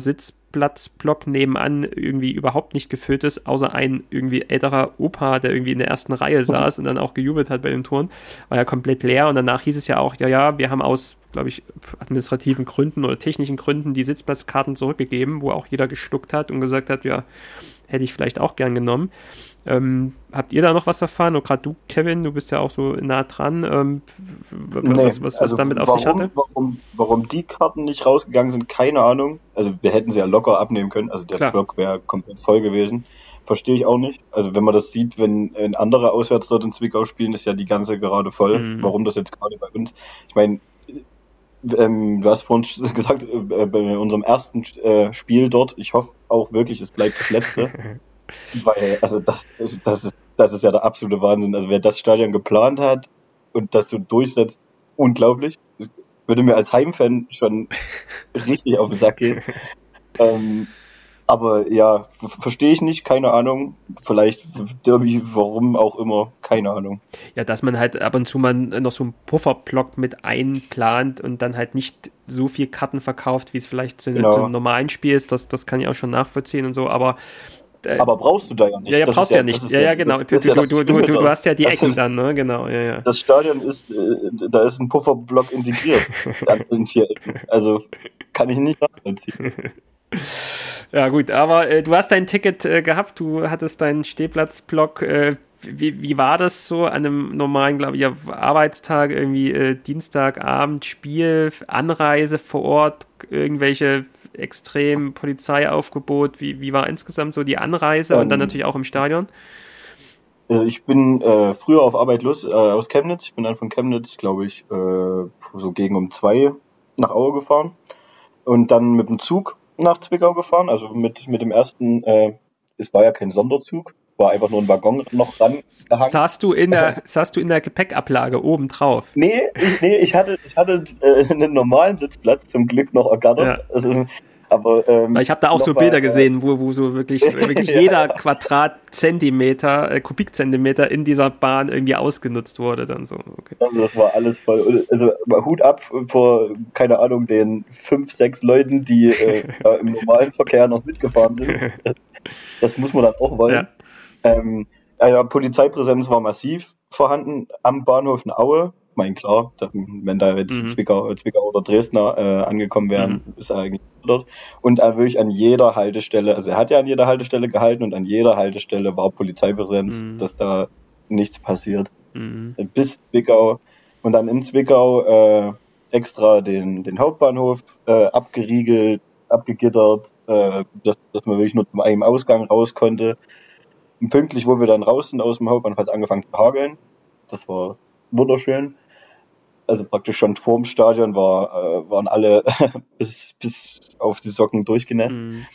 Sitzplatzblock nebenan irgendwie überhaupt nicht gefüllt ist, außer ein irgendwie älterer Opa, der irgendwie in der ersten Reihe saß und dann auch gejubelt hat bei den Toren. War ja komplett leer und danach hieß es ja auch, ja, ja, wir haben aus, glaube ich, administrativen Gründen oder technischen Gründen die Sitzplatzkarten zurückgegeben, wo auch jeder geschluckt hat und gesagt hat, ja, hätte ich vielleicht auch gern genommen. Ähm, habt ihr da noch was erfahren? Und gerade du, Kevin, du bist ja auch so nah dran. Ähm, nee, was, was, was also damit auf warum, sich hatte? Warum, warum die Karten nicht rausgegangen sind, keine Ahnung. Also wir hätten sie ja locker abnehmen können. Also der Klar. Block wäre komplett voll gewesen. Verstehe ich auch nicht. Also wenn man das sieht, wenn andere auswärts dort in Zwickau spielen, ist ja die ganze gerade voll. Mhm. Warum das jetzt gerade bei uns? Ich meine, ähm, du hast vorhin gesagt, äh, bei unserem ersten äh, Spiel dort, ich hoffe auch wirklich, es bleibt das letzte. weil, also das, das, ist, das ist ja der absolute Wahnsinn. Also wer das Stadion geplant hat und das so durchsetzt, unglaublich. würde mir als Heimfan schon richtig auf den Sack gehen. ähm, aber ja, verstehe ich nicht, keine Ahnung. Vielleicht Derby, warum auch immer, keine Ahnung. Ja, dass man halt ab und zu mal noch so einen Pufferblock mit einplant und dann halt nicht so viel Karten verkauft, wie es vielleicht zu, genau. zu einem normalen Spiel ist, das, das kann ich auch schon nachvollziehen und so, aber äh, aber brauchst du da ja nicht. Ja, ja, brauchst du ja, nicht. Ja, ja, genau. Du, du, du, du, du, hast ja die Ecken dann, ne? Genau, ja, ja. Das Stadion ist, äh, da ist ein Pufferblock integriert. in vier Ecken. Also kann ich nicht nachvollziehen. Ja, gut, aber äh, du hast dein Ticket äh, gehabt, du hattest deinen Stehplatzblock. Äh, wie, wie war das so an einem normalen, glaube ich, Arbeitstag, irgendwie äh, Dienstagabend, Spiel, Anreise vor Ort, irgendwelche extrem Polizeiaufgebot? Wie, wie war insgesamt so die Anreise ähm, und dann ähm. natürlich auch im Stadion? Also ich bin äh, früher auf Arbeit los äh, aus Chemnitz. Ich bin dann von Chemnitz, glaube ich, äh, so gegen um zwei nach Aue gefahren und dann mit dem Zug nach Zwickau gefahren, also mit, mit dem ersten, äh, es war ja kein Sonderzug, war einfach nur ein Waggon noch ran. Saßt du in der, saß du in der Gepäckablage oben drauf? Nee, ich, nee, ich hatte, ich hatte äh, einen normalen Sitzplatz zum Glück noch ergattert. Ja. Also, aber, ähm, ich habe da auch so Bilder mal, äh, gesehen, wo, wo so wirklich, wirklich ja. jeder Quadratzentimeter, äh, Kubikzentimeter in dieser Bahn irgendwie ausgenutzt wurde dann so. Okay. Also das war alles voll. Also Hut ab vor, keine Ahnung, den fünf, sechs Leuten, die äh, im normalen Verkehr noch mitgefahren sind. Das muss man dann auch wollen. Ja. Ähm, ja, Polizeipräsenz war massiv vorhanden am Bahnhof in Aue mein klar, wenn da jetzt mhm. Zwickau, Zwickau oder Dresdner äh, angekommen wären, mhm. ist er eigentlich dort. Und er wirklich an jeder Haltestelle, also er hat ja an jeder Haltestelle gehalten und an jeder Haltestelle war Polizeipräsenz, mhm. dass da nichts passiert. Mhm. Bis Zwickau und dann in Zwickau äh, extra den, den Hauptbahnhof äh, abgeriegelt, abgegittert, äh, dass, dass man wirklich nur zum einen Ausgang raus konnte. Und pünktlich, wo wir dann raus sind aus dem Hauptbahnhof, hat es angefangen zu hageln. Das war wunderschön also praktisch schon vorm Stadion war, äh, waren alle bis, bis auf die Socken durchgenässt. Mhm.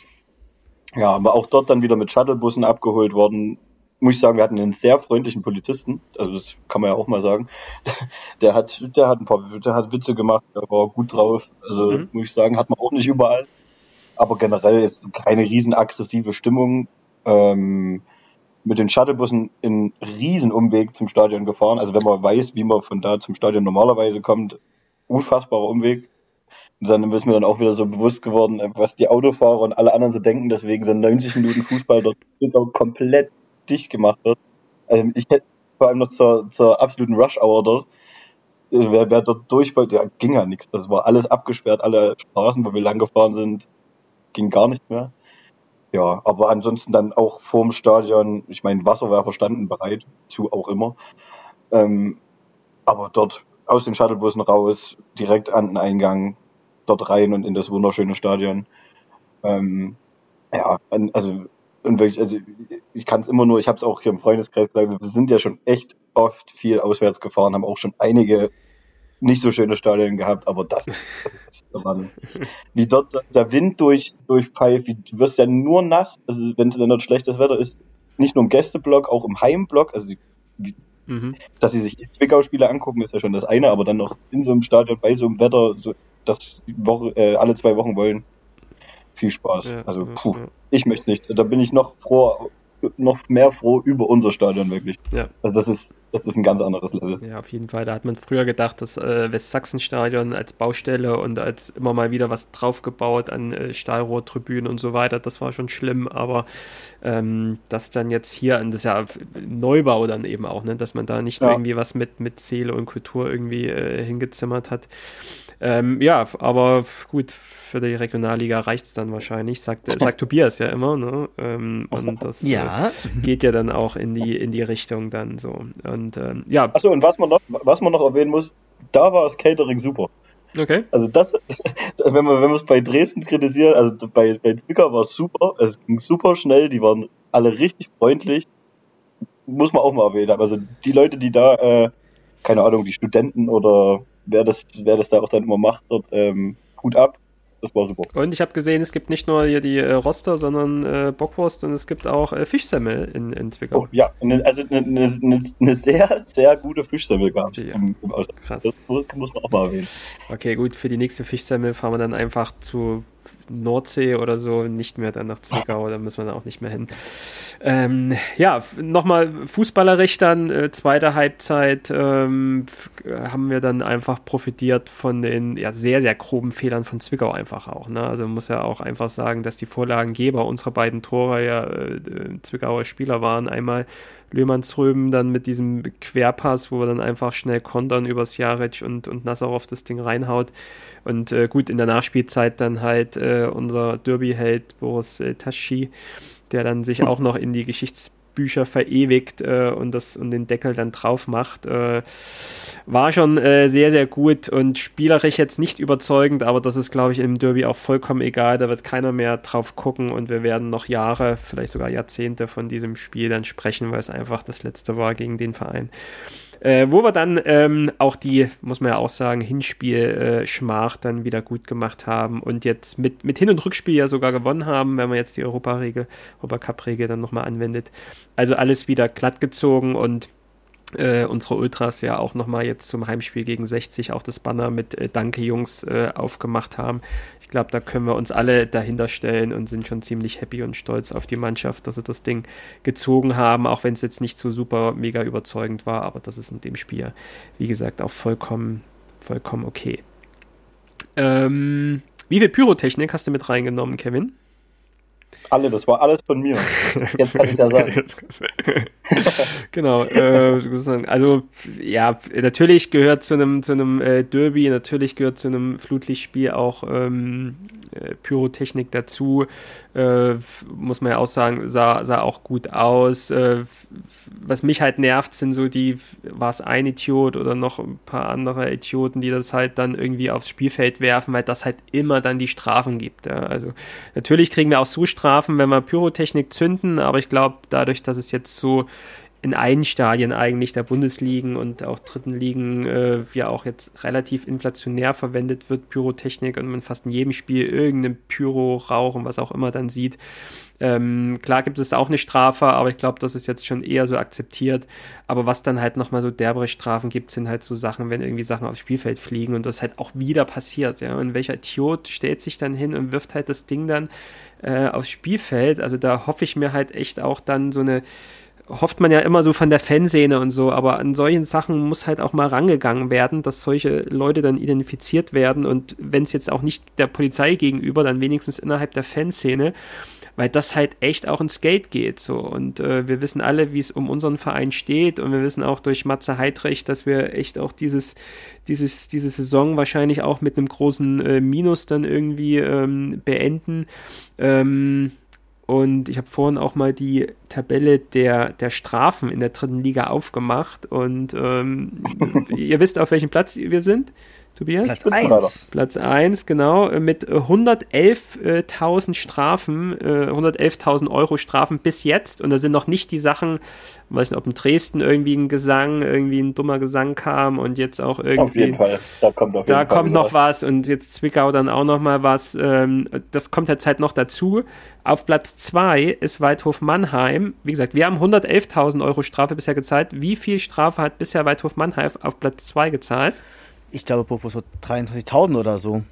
Ja, aber auch dort dann wieder mit Shuttlebussen abgeholt worden. Muss ich sagen, wir hatten einen sehr freundlichen Polizisten, also das kann man ja auch mal sagen. Der hat, der hat ein paar, der hat Witze gemacht, der war gut drauf. Also mhm. muss ich sagen, hat man auch nicht überall. Aber generell ist keine riesen aggressive Stimmung. Ähm, mit den Shuttlebussen einen riesen Umweg zum Stadion gefahren. Also wenn man weiß, wie man von da zum Stadion normalerweise kommt, unfassbarer Umweg. Und dann ist mir dann auch wieder so bewusst geworden, was die Autofahrer und alle anderen so denken, deswegen so 90 Minuten Fußball dort komplett dicht gemacht wird. Also ich hätte vor allem noch zur, zur absoluten Rush-Hour dort, also wer, wer dort durch wollte, ja, ging ja nichts. Das war alles abgesperrt, alle Straßen, wo wir lang gefahren sind, ging gar nichts mehr. Ja, aber ansonsten dann auch vorm Stadion, ich meine, Wasserwerfer standen bereit, zu auch immer. Ähm, aber dort aus den Shuttlebussen raus, direkt an den Eingang, dort rein und in das wunderschöne Stadion. Ähm, ja, also, und wirklich, also ich kann es immer nur, ich habe es auch hier im Freundeskreis gesagt, wir sind ja schon echt oft viel auswärts gefahren, haben auch schon einige nicht so schöne Stadien gehabt, aber das, das ist der Mann. Wie dort der Wind durch, durchpfeift, du wirst ja nur nass, also wenn es dann dort schlechtes Wetter ist, nicht nur im Gästeblock, auch im Heimblock, also die, wie, mhm. dass sie sich die Zwickau-Spiele angucken, ist ja schon das eine, aber dann noch in so einem Stadion bei so einem Wetter, so, das Woche, äh, alle zwei Wochen wollen, viel Spaß. Ja, also, puh, ja. ich möchte nicht. Da bin ich noch froh, noch mehr froh über unser Stadion wirklich. Ja. Also das ist das ist ein ganz anderes Level. Ja, auf jeden Fall. Da hat man früher gedacht, das äh, Westsachsen-Stadion als Baustelle und als immer mal wieder was draufgebaut an äh, Stahlrohrtribünen und so weiter, das war schon schlimm, aber ähm, das dann jetzt hier, und das ist ja Neubau dann eben auch, ne, dass man da nicht ja. irgendwie was mit, mit Seele und Kultur irgendwie äh, hingezimmert hat. Ähm, ja, aber gut, für die Regionalliga reicht es dann wahrscheinlich, sagt, sagt Tobias ja immer. Ne? Ähm, und das ja, ja. geht ja dann auch in die, in die Richtung dann so. Und ähm, ja. Achso, und was man noch, was man noch erwähnen muss, da war das Catering super. Okay. Also das, wenn wir, wenn wir es bei Dresden kritisieren, also bei, bei Zwickau war es super, es ging super schnell, die waren alle richtig freundlich. Muss man auch mal erwähnen. Also die Leute, die da, äh, keine Ahnung, die Studenten oder wer das, wer das da auch dann immer macht, dort, ähm, Hut ab. Das war super. Und ich habe gesehen, es gibt nicht nur hier die äh, Roster, sondern äh, Bockwurst und es gibt auch äh, Fischsemmel in, in Zwickau. Oh, ja, also eine, eine, eine sehr, sehr gute Fischsemmel gab es Ja. im, im. Krass. Das muss muss man auch mal erwähnen. Okay, gut, für die nächste Fischsemmel fahren wir dann einfach zu Nordsee oder so, nicht mehr dann nach Zwickau, da müssen wir dann auch nicht mehr hin. Ähm, ja, nochmal fußballerisch dann, äh, zweite Halbzeit ähm, haben wir dann einfach profitiert von den ja, sehr, sehr groben Fehlern von Zwickau einfach auch. Ne? Also man muss ja auch einfach sagen, dass die Vorlagengeber unserer beiden Tore ja äh, äh, Zwickauer Spieler waren. Einmal Löhmannsröben dann mit diesem Querpass, wo wir dann einfach schnell kontern übers Jaric und, und Nazarov das Ding reinhaut. Und äh, gut, in der Nachspielzeit dann halt äh, unser Derby-Held Boris äh, Taschi, der dann sich auch noch in die Geschichtsbücher verewigt äh, und, das, und den Deckel dann drauf macht. Äh, war schon äh, sehr, sehr gut und spielerisch jetzt nicht überzeugend, aber das ist, glaube ich, im Derby auch vollkommen egal. Da wird keiner mehr drauf gucken und wir werden noch Jahre, vielleicht sogar Jahrzehnte von diesem Spiel dann sprechen, weil es einfach das letzte war gegen den Verein. Äh, wo wir dann ähm, auch die, muss man ja auch sagen, Hinspiel-Schmach dann wieder gut gemacht haben und jetzt mit, mit Hin- und Rückspiel ja sogar gewonnen haben, wenn man jetzt die Europaregel, Europacup-Regel dann nochmal anwendet. Also alles wieder glatt gezogen und äh, unsere Ultras ja auch nochmal jetzt zum Heimspiel gegen 60 auch das Banner mit äh, Danke Jungs äh, aufgemacht haben. Ich glaube, da können wir uns alle dahinter stellen und sind schon ziemlich happy und stolz auf die Mannschaft, dass sie das Ding gezogen haben, auch wenn es jetzt nicht so super mega überzeugend war, aber das ist in dem Spiel, wie gesagt, auch vollkommen, vollkommen okay. Ähm, wie viel Pyrotechnik hast du mit reingenommen, Kevin? Alle, das war alles von mir. Jetzt kann ich ja sagen. genau. Äh, also ja, natürlich gehört zu einem zu einem äh, Derby, natürlich gehört zu einem Flutlichtspiel auch ähm, äh, Pyrotechnik dazu. Äh, muss man ja auch sagen, sah, sah auch gut aus. Äh, was mich halt nervt, sind so die, war es ein Idiot oder noch ein paar andere Idioten, die das halt dann irgendwie aufs Spielfeld werfen, weil das halt immer dann die Strafen gibt. Ja. Also natürlich kriegen wir auch so Strafen, wenn wir Pyrotechnik zünden, aber ich glaube, dadurch, dass es jetzt so in allen Stadien eigentlich der Bundesligen und auch dritten Ligen äh, ja auch jetzt relativ inflationär verwendet wird, Pyrotechnik und man fast in jedem Spiel irgendeinen Pyro, Rauch und was auch immer dann sieht. Ähm, klar gibt es auch eine Strafe, aber ich glaube, das ist jetzt schon eher so akzeptiert. Aber was dann halt nochmal so derbere Strafen gibt, sind halt so Sachen, wenn irgendwie Sachen aufs Spielfeld fliegen und das halt auch wieder passiert. Ja? Und welcher Idiot stellt sich dann hin und wirft halt das Ding dann äh, aufs Spielfeld? Also da hoffe ich mir halt echt auch dann so eine hofft man ja immer so von der Fanszene und so, aber an solchen Sachen muss halt auch mal rangegangen werden, dass solche Leute dann identifiziert werden und wenn es jetzt auch nicht der Polizei gegenüber, dann wenigstens innerhalb der Fanszene, weil das halt echt auch ins Geld geht so und äh, wir wissen alle, wie es um unseren Verein steht und wir wissen auch durch Matze Heidrecht, dass wir echt auch dieses dieses diese Saison wahrscheinlich auch mit einem großen äh, Minus dann irgendwie ähm, beenden. Ähm, und ich habe vorhin auch mal die Tabelle der, der Strafen in der dritten Liga aufgemacht. Und ähm, ihr wisst, auf welchem Platz wir sind, Tobias? Platz Spitzenreiter. 1. Platz 1, genau, äh, mit 111.000 Strafen, äh, 111.000 Euro Strafen bis jetzt. Und da sind noch nicht die Sachen, ich weiß nicht, ob in Dresden irgendwie ein Gesang, irgendwie ein dummer Gesang kam und jetzt auch irgendwie. Auf jeden Fall. Da kommt auf Da kommt noch was und jetzt Zwickau dann auch noch mal was. Ähm, das kommt jetzt halt noch dazu. Auf Platz 2 ist Waldhof Mannheim. Wie gesagt, wir haben 111.000 Euro Strafe bisher gezahlt. Wie viel Strafe hat bisher Waldhof Mannheim auf Platz 2 gezahlt? Ich glaube, Popo so 23.000 oder so.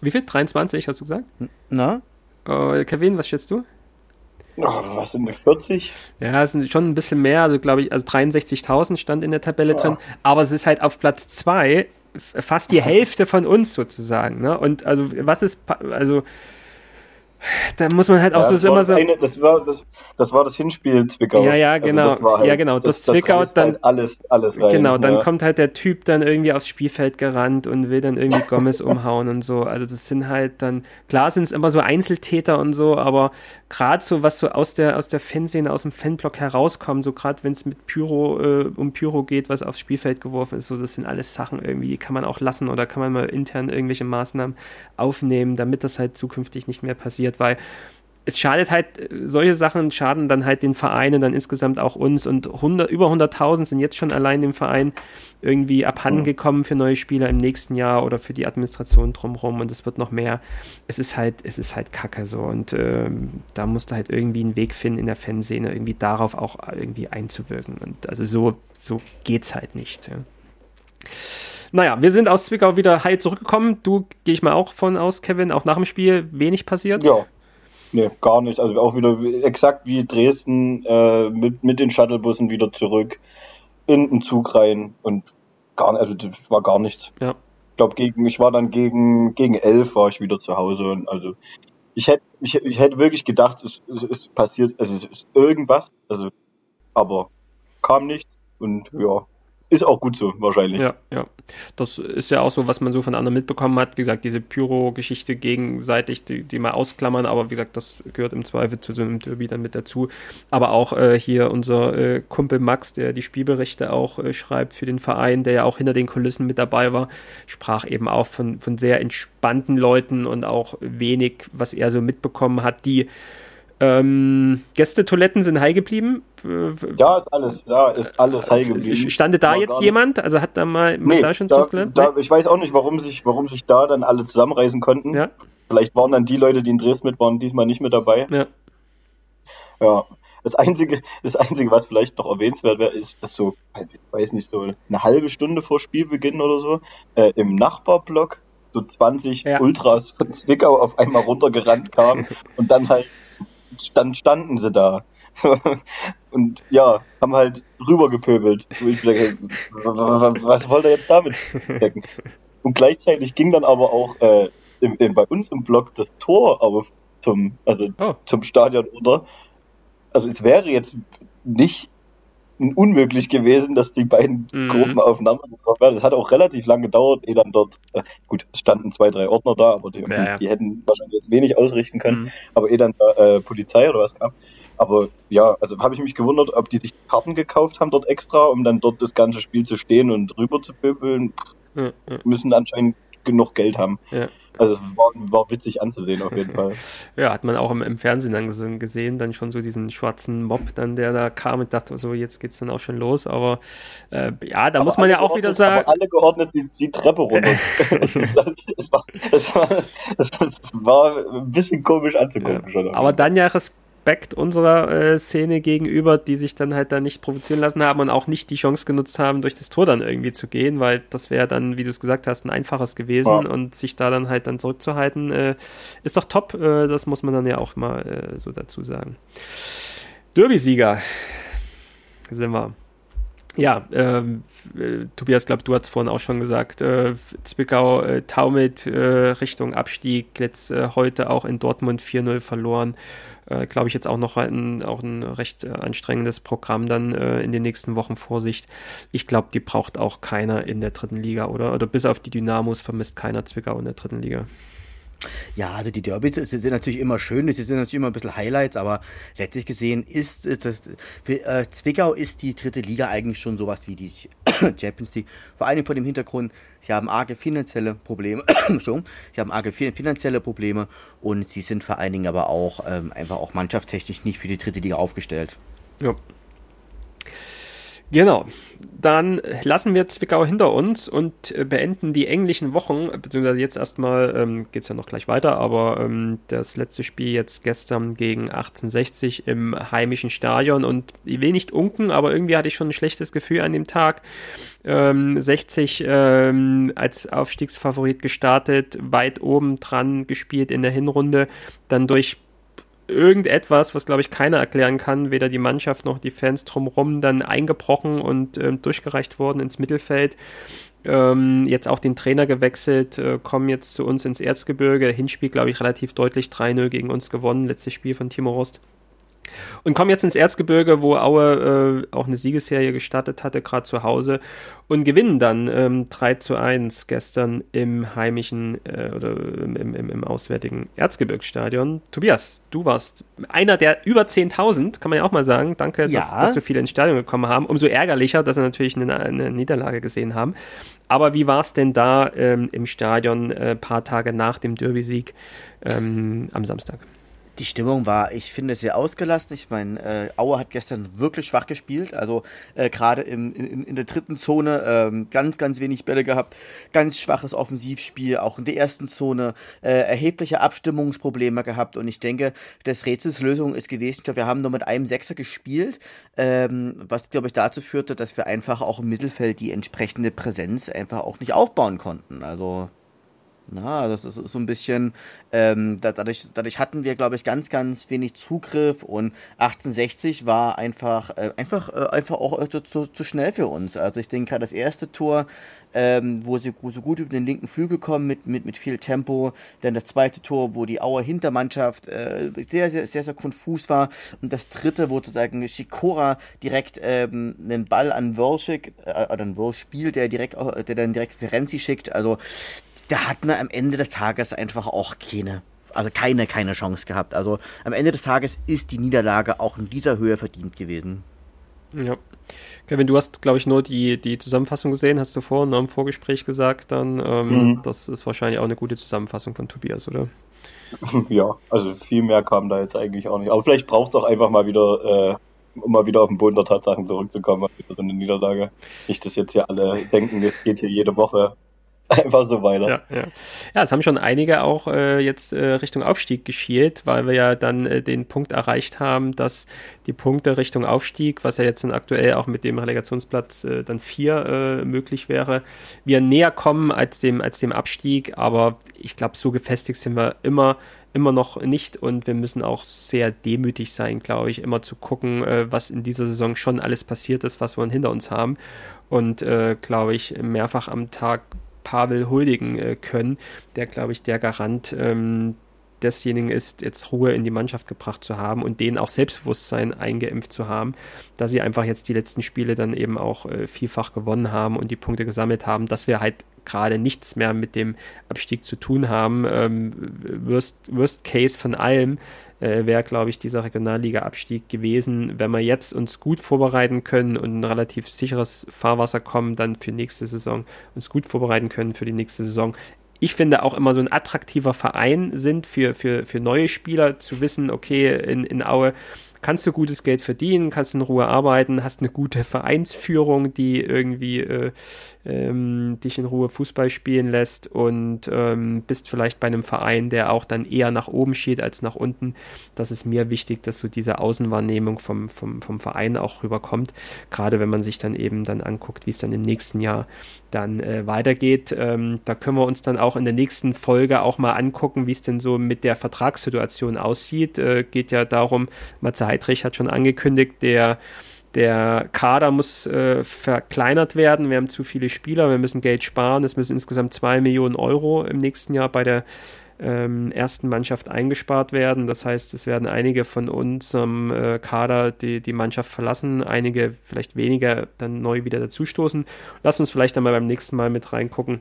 Wie viel? 23, hast du gesagt? Na? Äh, Kevin, was schätzt du? Oh, was sind das, 40? Ja, es sind schon ein bisschen mehr, also glaube ich, also 63.000 stand in der Tabelle Ja. drin, aber es ist halt auf Platz 2 fast die Hälfte von uns sozusagen, ne? Und also was ist, also da muss man halt auch Ja, so, das, immer so. eine, das, war, das, das war das Hinspiel Zwickau. Ja, ja, Also genau. das war halt, Ja, genau. Das Zwickau reißt dann- Halt alles, alles rein. Genau, dann ja. kommt halt der Typ dann irgendwie aufs Spielfeld gerannt und will dann irgendwie Gomez umhauen und so. Also das sind halt dann, klar sind es immer so Einzeltäter und so, aber gerade so, was so aus der, aus der Fanszene, aus dem Fanblock herauskommt, so gerade wenn es mit Pyro, äh, um Pyro geht, was aufs Spielfeld geworfen ist, so das sind alles Sachen irgendwie, die kann man auch lassen oder kann man mal intern irgendwelche Maßnahmen aufnehmen, damit das halt zukünftig nicht mehr passiert, weil es schadet halt, äh, solche Sachen schaden dann halt den Vereinen, dann insgesamt auch uns und 100, über 100.000 sind jetzt schon allein dem Verein irgendwie abhanden gekommen für neue Spieler im nächsten Jahr oder für die Administration drumherum und es wird noch mehr. Es ist halt, es ist halt kacke so und ähm, da musst du halt irgendwie einen Weg finden in der Fanszene, irgendwie darauf auch irgendwie einzuwirken und also so, so geht's halt nicht. Ja. Naja, wir sind aus Zwickau wieder heil zurückgekommen. Du gehe ich mal auch von aus, Kevin, auch nach dem Spiel wenig passiert. Ja. Nee, gar nicht. Also auch wieder wie- exakt wie Dresden äh, mit, mit den Shuttlebussen wieder zurück in den Zug rein und gar also das war gar nichts. Ja. Ich glaube gegen ich war dann gegen gegen elf war ich wieder zu Hause und also ich hätte ich, ich hätte wirklich gedacht es, es ist passiert also es ist irgendwas also aber kam nichts und ja ist auch gut so wahrscheinlich. Ja, ja. Das ist ja auch so, was man so von anderen mitbekommen hat. Wie gesagt, diese Pyro-Geschichte gegenseitig, die, die mal ausklammern, aber wie gesagt, das gehört im Zweifel zu so einem Derby dann mit dazu. Aber auch äh, hier unser äh, Kumpel Max, der die Spielberichte auch äh, schreibt für den Verein, der ja auch hinter den Kulissen mit dabei war, sprach eben auch von, von sehr entspannten Leuten und auch wenig, was er so mitbekommen hat. Die ähm, Gästetoiletten sind heil geblieben. Ja, ist alles, ja, ist alles heil geblieben. Stande da jetzt jemand? Also hat da mal Nee, da schon da, was gelernt? da, ich weiß auch nicht, warum sich, warum sich da dann alle zusammenreißen konnten. Ja. Vielleicht waren dann die Leute, die in Dresden mit waren, diesmal nicht mit dabei. Ja. Ja. Das einzige, das einzige, was vielleicht noch erwähnenswert wäre, ist, dass so, ich weiß nicht, so eine halbe Stunde vor Spielbeginn oder so, äh, im Nachbarblock so 20 Ja. Ultras von Zwickau auf einmal runtergerannt kamen und dann halt, dann standen sie da. und ja, haben halt rübergepöbelt. Was wollt ihr jetzt damit stecken? Und gleichzeitig ging dann aber auch äh, im, im, bei uns im Block das Tor auf zum, also Oh. zum Stadion runter. Also es wäre jetzt nicht unmöglich gewesen, dass die beiden Mhm. Gruppen aufeinander getroffen werden. Es hat auch relativ lange gedauert, ehe dann dort, äh, gut, es standen zwei, drei Ordner da, aber die, Ja, ja. die hätten wahrscheinlich wenig ausrichten können, Mhm. aber ehe dann da, äh, Polizei oder was kam. Aber ja, also habe ich mich gewundert, ob die sich Karten gekauft haben dort extra, um dann dort das ganze Spiel zu stehen und rüber zu pöbeln. Ja, müssen anscheinend genug Geld haben. ja. Also es war, war witzig anzusehen auf jeden Fall. ja, hat man auch im, im Fernsehen dann ges- gesehen, dann schon so diesen schwarzen Mob, dann der da kam und dachte, so jetzt geht's dann auch schon los. Aber äh, ja, da Aber muss man ja auch wieder sagen. Aber alle geordnet die, die Treppe runter. es, war, es, war, es war ein bisschen komisch anzugucken Ja. schon. Aber dann ja Respekt unserer äh, Szene gegenüber, die sich dann halt da nicht provozieren lassen haben und auch nicht die Chance genutzt haben, durch das Tor dann irgendwie zu gehen, weil das wäre dann, wie du es gesagt hast, ein einfaches gewesen Ja. und sich da dann halt dann zurückzuhalten, äh, ist doch top. Äh, das muss man dann ja auch mal äh, so dazu sagen. Derby-Sieger sind wir. Ja, ähm, äh, Tobias, glaube du hast vorhin auch schon gesagt, äh, Zwickau äh, taumelt äh, Richtung Abstieg, jetzt äh, heute auch in Dortmund 4-0 verloren. Äh, glaube ich jetzt auch noch ein, auch ein recht äh, anstrengendes Programm dann äh, in den nächsten Wochen Vorsicht. Ich glaube, die braucht auch keiner in der dritten Liga, oder? Oder bis auf die Dynamos vermisst keiner Zwickau in der dritten Liga. Ja, also die Derbys sind natürlich immer schön, sie sind natürlich immer ein bisschen Highlights, aber letztlich gesehen ist äh, das, äh, Zwickau ist die dritte Liga eigentlich schon sowas wie die Champions League. Vor allem vor dem Hintergrund, sie haben arge finanzielle Probleme, schon, sie haben arge fin- finanzielle Probleme und sie sind vor allen Dingen aber auch ähm, einfach auch mannschaftstechnisch nicht für die dritte Liga aufgestellt. Ja. Genau. Dann lassen wir Zwickau hinter uns und äh, beenden die englischen Wochen, beziehungsweise jetzt erstmal ähm, geht es ja noch gleich weiter, aber ähm, das letzte Spiel jetzt gestern gegen 1860 im heimischen Stadion und ich will nicht unken, aber irgendwie hatte ich schon ein schlechtes Gefühl an dem Tag. Ähm, 60 ähm, als Aufstiegsfavorit gestartet, weit oben dran gespielt in der Hinrunde, dann durch irgendetwas, was glaube ich keiner erklären kann, weder die Mannschaft noch die Fans drumherum, dann eingebrochen und ähm, durchgereicht worden ins Mittelfeld. Ähm, jetzt auch den Trainer gewechselt, äh, kommen jetzt zu uns ins Erzgebirge. Hinspiel, glaube ich, relativ deutlich 3-0 gegen uns gewonnen, letztes Spiel von Timo Rost. Und kommen jetzt ins Erzgebirge, wo Aue äh, auch eine Siegesserie gestartet hatte, gerade zu Hause, und gewinnen dann ähm, 3 zu 1 gestern im heimischen äh, oder im, im, im, auswärtigen Erzgebirgsstadion. Tobias, du warst einer der über 10.000, kann man ja auch mal sagen. Danke, ja. dass, dass so viele ins Stadion gekommen haben. Umso ärgerlicher, dass sie natürlich eine, eine Niederlage gesehen haben. Aber wie war es denn da ähm, im Stadion ein äh, paar Tage nach dem Derby-Sieg ähm, am Samstag? Die Stimmung war, ich finde, sehr ausgelassen. Ich meine, äh, Aue hat gestern wirklich schwach gespielt. Also äh, gerade in, in der dritten Zone ähm, ganz, ganz wenig Bälle gehabt. Ganz schwaches Offensivspiel. Auch in der ersten Zone äh, erhebliche Abstimmungsprobleme gehabt. Und ich denke, des Rätsels Lösung ist gewesen, ich glaube, wir haben nur mit einem Sechser gespielt, ähm, was, glaube ich, dazu führte, dass wir einfach auch im Mittelfeld die entsprechende Präsenz einfach auch nicht aufbauen konnten. Also na, das ist so ein bisschen, ähm, dadurch, dadurch hatten wir, glaube ich, ganz, ganz wenig Zugriff und 1860 war einfach, äh, einfach, äh, einfach auch äh, zu, zu, zu, schnell für uns. Also ich denke, das erste Tor, ähm, wo sie so gut über den linken Flügel kommen mit, mit, mit viel Tempo, dann das zweite Tor, wo die Auer Hintermannschaft äh, sehr, sehr, sehr, sehr konfus war. Und das dritte, wo sozusagen Shikora direkt ähm, einen Ball an Wörl schickt, äh, oder an Wörl spielt, der direkt, der dann direkt Ferenzi schickt, also da hat man am Ende des Tages einfach auch keine, also keine, keine Chance gehabt. Also am Ende des Tages ist die Niederlage auch in dieser Höhe verdient gewesen. Ja. Kevin, du hast, glaube ich, nur die, die Zusammenfassung gesehen, hast du vorhin im Vorgespräch gesagt, dann ähm, mhm. das ist wahrscheinlich auch eine gute Zusammenfassung von Tobias, oder? Ja, also viel mehr kam da jetzt eigentlich auch nicht. Aber vielleicht braucht es auch einfach mal wieder, äh, um mal wieder auf den Boden der Tatsachen zurückzukommen, wieder so eine Niederlage. Nicht, dass jetzt hier alle denken, es geht hier jede Woche einfach so weiter. Ja, ja. ja, es haben schon einige auch äh, jetzt äh, Richtung Aufstieg geschielt, weil wir ja dann äh, den Punkt erreicht haben, dass die Punkte Richtung Aufstieg, was ja jetzt dann aktuell auch mit dem Relegationsplatz äh, dann vier äh, möglich wäre, wir näher kommen als dem, als dem Abstieg. Aber ich glaube, so gefestigt sind wir immer immer noch nicht und wir müssen auch sehr demütig sein, glaube ich, immer zu gucken, äh, was in dieser Saison schon alles passiert ist, was wir hinter uns haben und glaube ich mehrfach am Tag Pavel huldigen äh, können, der, glaube ich, der Garant ähm, desjenigen ist, jetzt Ruhe in die Mannschaft gebracht zu haben und denen auch Selbstbewusstsein eingeimpft zu haben, dass sie einfach jetzt die letzten Spiele dann eben auch äh, vielfach gewonnen haben und die Punkte gesammelt haben, dass wir halt gerade nichts mehr mit dem Abstieg zu tun haben. Ähm, worst, worst Case von allem äh, wäre, glaube ich, dieser Regionalliga-Abstieg gewesen. Wenn wir jetzt uns gut vorbereiten können und ein relativ sicheres Fahrwasser kommen, dann für nächste Saison uns gut vorbereiten können für die nächste Saison, ich finde, auch immer so ein attraktiver Verein sind für, für, für neue Spieler zu wissen, okay, in, in Aue kannst du gutes Geld verdienen, kannst in Ruhe arbeiten, hast eine gute Vereinsführung, die irgendwie äh, ähm, dich in Ruhe Fußball spielen lässt und ähm, bist vielleicht bei einem Verein, der auch dann eher nach oben steht als nach unten. Das ist mir wichtig, dass so diese Außenwahrnehmung vom, vom, vom Verein auch rüberkommt. Gerade wenn man sich dann eben dann anguckt, wie es dann im nächsten Jahr dann äh, weitergeht. Ähm, da können wir uns dann auch in der nächsten Folge auch mal angucken, wie es denn so mit der Vertragssituation aussieht. Äh, geht ja darum, Matze Heidrich hat schon angekündigt, der der Kader muss äh, verkleinert werden. Wir haben zu viele Spieler, wir müssen Geld sparen. Es müssen insgesamt zwei Millionen Euro im nächsten Jahr bei der ähm, ersten Mannschaft eingespart werden. Das heißt, es werden einige von unserem äh, Kader die, die Mannschaft verlassen, einige vielleicht weniger dann neu wieder dazustoßen. Lass uns vielleicht einmal beim nächsten Mal mit reingucken,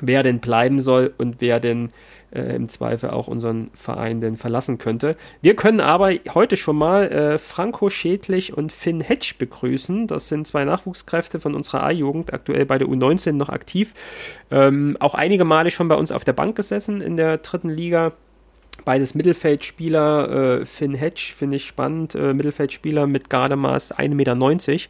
wer denn bleiben soll und wer denn äh, im Zweifel auch unseren Verein denn verlassen könnte. Wir können aber heute schon mal äh, Franco Schädlich und Finn Hetsch begrüßen. Das sind zwei Nachwuchskräfte von unserer A-Jugend, aktuell bei der U19 noch aktiv. Ähm, auch einige Male schon bei uns auf der Bank gesessen in der dritten Liga. Beides Mittelfeldspieler. Äh, Finn Hedge finde ich spannend. Äh, Mittelfeldspieler mit Gardemaß 1,90 Meter.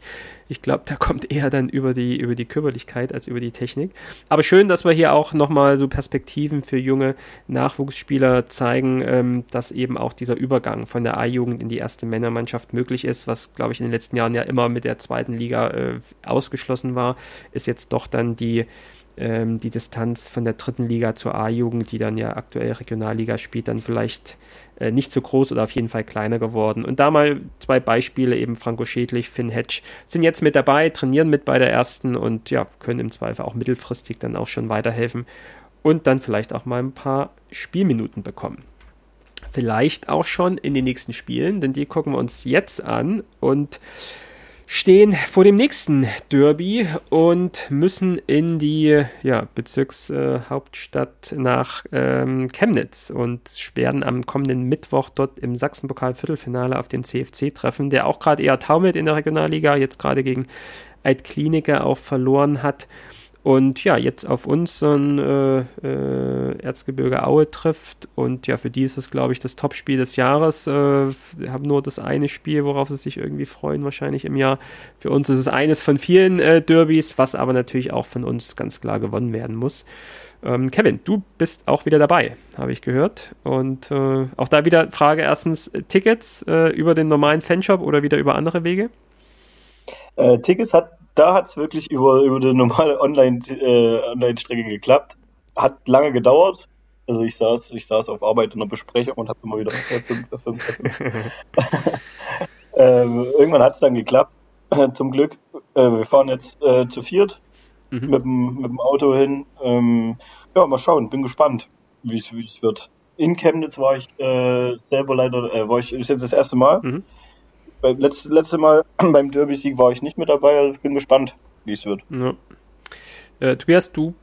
Ich glaube, da kommt eher dann über die, über die Körperlichkeit als über die Technik. Aber schön, dass wir hier auch nochmal so Perspektiven für junge Nachwuchsspieler zeigen, ähm, dass eben auch dieser Übergang von der A-Jugend in die erste Männermannschaft möglich ist, was, glaube ich, in den letzten Jahren ja immer mit der zweiten Liga äh, ausgeschlossen war, ist jetzt doch dann die ähm, die Distanz von der dritten Liga zur A-Jugend, die dann ja aktuell Regionalliga spielt, dann vielleicht äh, nicht so groß oder auf jeden Fall kleiner geworden. Und da mal zwei Beispiele, eben Franco Schädlich, Finn Hedge, sind jetzt mit dabei, trainieren mit bei der ersten und ja, können im Zweifel auch mittelfristig dann auch schon weiterhelfen und dann vielleicht auch mal ein paar Spielminuten bekommen. Vielleicht auch schon in den nächsten Spielen, denn die gucken wir uns jetzt an und stehen vor dem nächsten Derby und müssen in die ja, Bezirkshauptstadt äh, nach ähm, Chemnitz und werden am kommenden Mittwoch dort im Sachsenpokal-Viertelfinale auf den CFC treffen, der auch gerade eher taumelt in der Regionalliga, jetzt gerade gegen Altkliniker auch verloren hat. Und ja, jetzt auf uns so ein äh, äh, Erzgebirge Aue trifft. Und ja, für die ist es, glaube ich, das Topspiel des Jahres. Äh, wir haben nur das eine Spiel, worauf sie sich irgendwie freuen, wahrscheinlich im Jahr. Für uns ist es eines von vielen äh, Derbys, was aber natürlich auch von uns ganz klar gewonnen werden muss. Ähm, Kevin, du bist auch wieder dabei, habe ich gehört. Und äh, auch da wieder Frage: erstens Tickets äh, über den normalen Fanshop oder wieder über andere Wege? Tickets hat da hat es wirklich über, über die normale Online-Strecke äh, Online geklappt. Hat lange gedauert. Also ich saß, ich saß auf Arbeit in einer Besprechung und habe immer wieder ähm, irgendwann hat es dann geklappt, zum Glück. Äh, wir fahren jetzt äh, zu viert mhm. mit, dem, mit dem Auto hin. Ähm, ja, mal schauen, bin gespannt, wie es wird. In Chemnitz war ich äh, selber leider, äh, war ich, ist jetzt das erste Mal. Mhm letzte, letzte Mal beim Derby-Sieg war ich nicht mit dabei, also ich bin gespannt, wie es wird. Ja. Äh, Tobias, du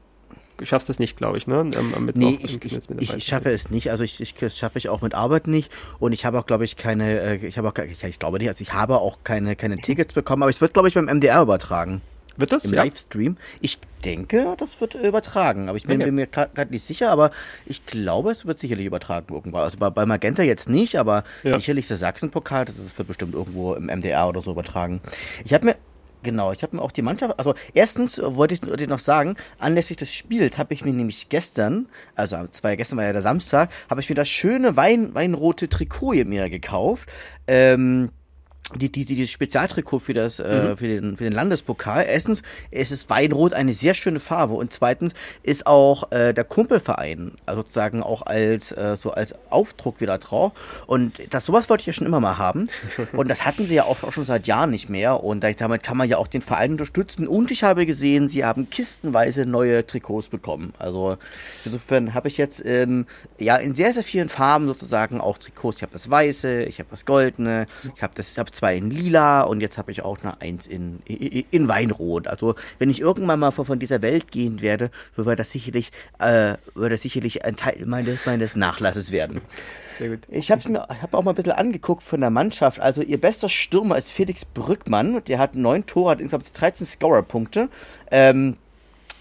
schaffst es nicht, glaube ich, ne? Am, am nee, ich, ich, ich, ich schaffe es nicht. Also ich, ich schaffe ich auch mit Arbeit nicht und ich habe auch, glaube ich, keine, äh, ich habe auch, ich, ich glaube nicht, also ich habe auch keine, keine Tickets bekommen, aber es wird, glaube ich, beim MDR übertragen. Wird das? Im ja. Livestream. Ich denke, das wird übertragen. Aber ich bin, okay. bin mir gerade nicht sicher, aber ich glaube, es wird sicherlich übertragen irgendwo. Also bei, bei Magenta jetzt nicht, aber ja. sicherlich der Sachsenpokal, das wird bestimmt irgendwo im MDR oder so übertragen. Ich habe mir Genau, ich habe mir auch die Mannschaft, also erstens wollte ich dir noch sagen, anlässlich des Spiels habe ich mir nämlich gestern, also zwei gestern war ja der Samstag, habe ich mir das schöne Wein, weinrote Trikot mir gekauft. Ähm, die, die, die, dieses Spezialtrikot für das, äh, mhm. äh, für den, für den Landespokal. Erstens ist es Weinrot eine sehr schöne Farbe und zweitens ist auch äh, der Kumpelverein also sozusagen auch als äh, so als Aufdruck wieder drauf und das sowas wollte ich ja schon immer mal haben und das hatten sie ja auch, auch schon seit Jahren nicht mehr und damit kann man ja auch den Verein unterstützen und ich habe gesehen, sie haben kistenweise neue Trikots bekommen. Also insofern habe ich jetzt in ja in sehr sehr vielen Farben sozusagen auch Trikots. Ich habe das weiße, ich habe das goldene, ich habe das ich hab zwei in lila und jetzt habe ich auch noch eins in, in, in, Weinrot. Also wenn ich irgendwann mal von dieser Welt gehen werde, wird das sicherlich, äh, wird das sicherlich ein Teil meines, meines Nachlasses werden. Sehr gut. Ich habe mir hab auch mal ein bisschen angeguckt von der Mannschaft. Also ihr bester Stürmer ist Felix Brückmann. Der hat neun Tore, hat insgesamt 13 Scorer-Punkte. Ähm,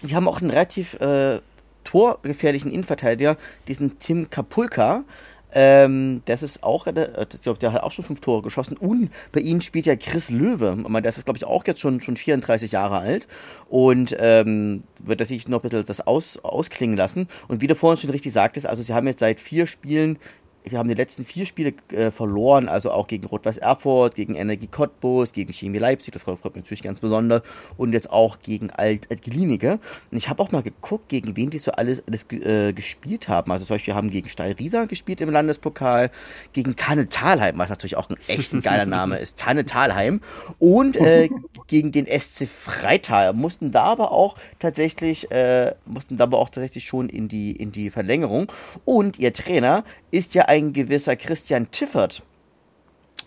sie haben auch einen relativ äh, torgefährlichen Innenverteidiger, diesen Tim Kapulka. Ähm, das ist auch, äh, ich glaube, der hat auch schon fünf Tore geschossen. Und bei ihnen spielt ja Chris Löwe. Das ist, glaube ich, auch jetzt schon, schon 34 Jahre alt. Und ähm, wird sich noch ein bisschen das aus, ausklingen lassen. Und wie du vorhin schon richtig sagtest, also sie haben jetzt seit vier Spielen wir haben die letzten vier Spiele äh, verloren, also auch gegen Rot-Weiß Erfurt, gegen Energie Cottbus, gegen Chemie Leipzig, das freut mich natürlich ganz besonders, und jetzt auch gegen Alt Altgelinike. Und ich habe auch mal geguckt, gegen wen die so alles, alles äh, gespielt haben. Also solche haben gegen Steil Riesa gespielt im Landespokal, gegen Tanne Talheim, was natürlich auch ein echt ein geiler Name ist, Tanne Talheim, und äh, gegen den SC Freital. Mussten da aber auch tatsächlich, äh, mussten da aber auch tatsächlich schon in die, in die Verlängerung. Und ihr Trainer ist ja ein gewisser Christian Tiffert.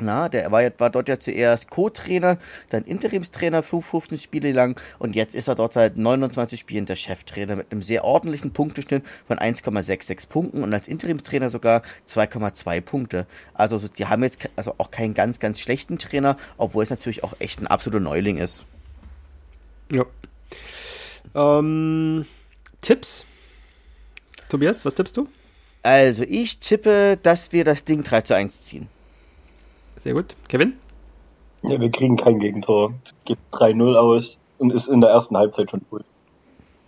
Na, der war, war dort ja zuerst Co-Trainer, dann Interimstrainer 15 Spiele lang und jetzt ist er dort seit 29 Spielen der Cheftrainer mit einem sehr ordentlichen Punkteschnitt von 1,66 Punkten und als Interimstrainer sogar 2,2 Punkte. Also die haben jetzt also auch keinen ganz, ganz schlechten Trainer, obwohl es natürlich auch echt ein absoluter Neuling ist. Ja. Ähm, Tipps? Tobias, was tippst du? Also, ich tippe, dass wir das Ding 3 zu 1 ziehen. Sehr gut. Kevin? Ja, wir kriegen kein Gegentor. Gibt 3-0 aus und ist in der ersten Halbzeit schon gut.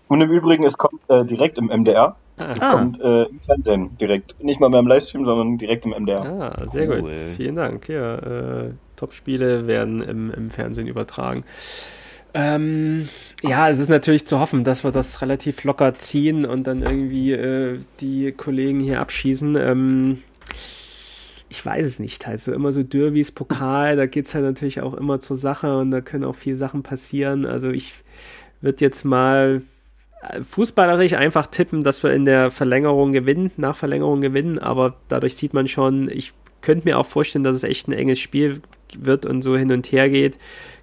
Und im Übrigen, es kommt äh, direkt im MDR. Ah. Es ah. kommt äh, im Fernsehen direkt. Nicht mal mehr im Livestream, sondern direkt im MDR. Ah, sehr cool. gut. Vielen Dank. Ja, äh, Top-Spiele werden im, im Fernsehen übertragen. Ähm, ja, es ist natürlich zu hoffen, dass wir das relativ locker ziehen und dann irgendwie äh, die Kollegen hier abschießen. Ähm, ich weiß es nicht, halt so immer so Derbys, Pokal, da geht es halt natürlich auch immer zur Sache und da können auch viele Sachen passieren. Also ich würde jetzt mal äh, fußballerisch einfach tippen, dass wir in der Verlängerung gewinnen, nach Verlängerung gewinnen, aber dadurch sieht man schon, ich könnte mir auch vorstellen, dass es echt ein enges Spiel wird und so hin und her geht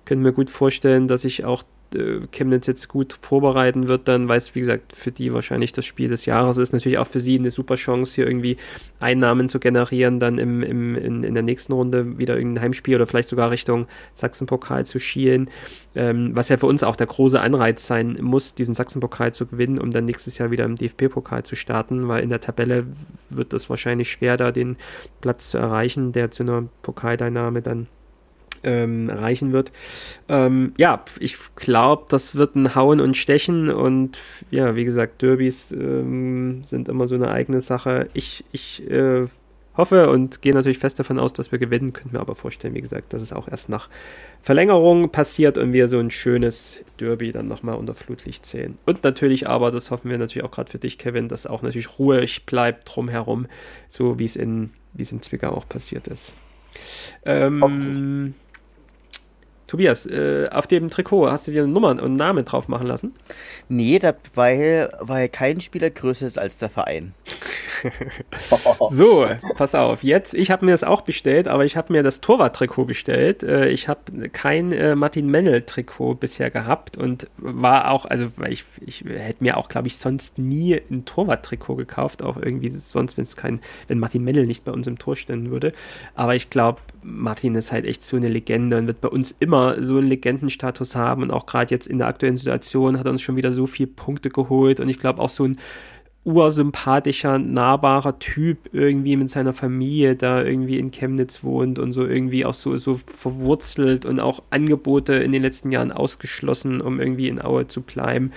könnte mir gut vorstellen, dass ich auch äh, Chemnitz jetzt gut vorbereiten wird, dann weiß, wie gesagt, für die wahrscheinlich das Spiel des Jahres ist. Natürlich auch für sie eine super Chance, hier irgendwie Einnahmen zu generieren, dann im, im, in, in der nächsten Runde wieder irgendein Heimspiel oder vielleicht sogar Richtung Sachsenpokal zu schielen. Ähm, was ja für uns auch der große Anreiz sein muss, diesen Sachsenpokal zu gewinnen, um dann nächstes Jahr wieder im DFB-Pokal zu starten, weil in der Tabelle wird es wahrscheinlich schwer, da den Platz zu erreichen, der zu einer Pokalteilnahme dann ähm, erreichen wird. Ähm, ja, ich glaube, das wird ein Hauen und Stechen und ja, wie gesagt, Derbys ähm, sind immer so eine eigene Sache. Ich, ich äh, hoffe und gehe natürlich fest davon aus, dass wir gewinnen, könnte mir aber vorstellen, wie gesagt, dass es auch erst nach Verlängerung passiert und wir so ein schönes Derby dann nochmal unter Flutlicht sehen. Und natürlich aber, das hoffen wir natürlich auch gerade für dich, Kevin, dass auch natürlich ruhig bleibt drumherum, so wie es in, wie es in Zwickau auch passiert ist. Ähm, Tobias, äh, auf dem Trikot hast du dir eine und einen Namen drauf machen lassen? Nee, da, weil, weil kein Spieler größer ist als der Verein. so, pass auf. Jetzt, ich habe mir das auch bestellt, aber ich habe mir das Torwart-Trikot bestellt. Äh, ich habe kein äh, Martin Mennel-Trikot bisher gehabt und war auch, also ich, ich hätte mir auch, glaube ich, sonst nie ein Torwart-Trikot gekauft, auch irgendwie sonst, wenn es kein, wenn Martin Mennel nicht bei uns im Tor stehen würde. Aber ich glaube, Martin ist halt echt so eine Legende und wird bei uns immer so einen Legendenstatus haben und auch gerade jetzt in der aktuellen Situation hat er uns schon wieder so viele Punkte geholt und ich glaube auch so ein ursympathischer, nahbarer Typ irgendwie mit seiner Familie da irgendwie in Chemnitz wohnt und so irgendwie auch so, so verwurzelt und auch Angebote in den letzten Jahren ausgeschlossen, um irgendwie in Aue zu bleiben.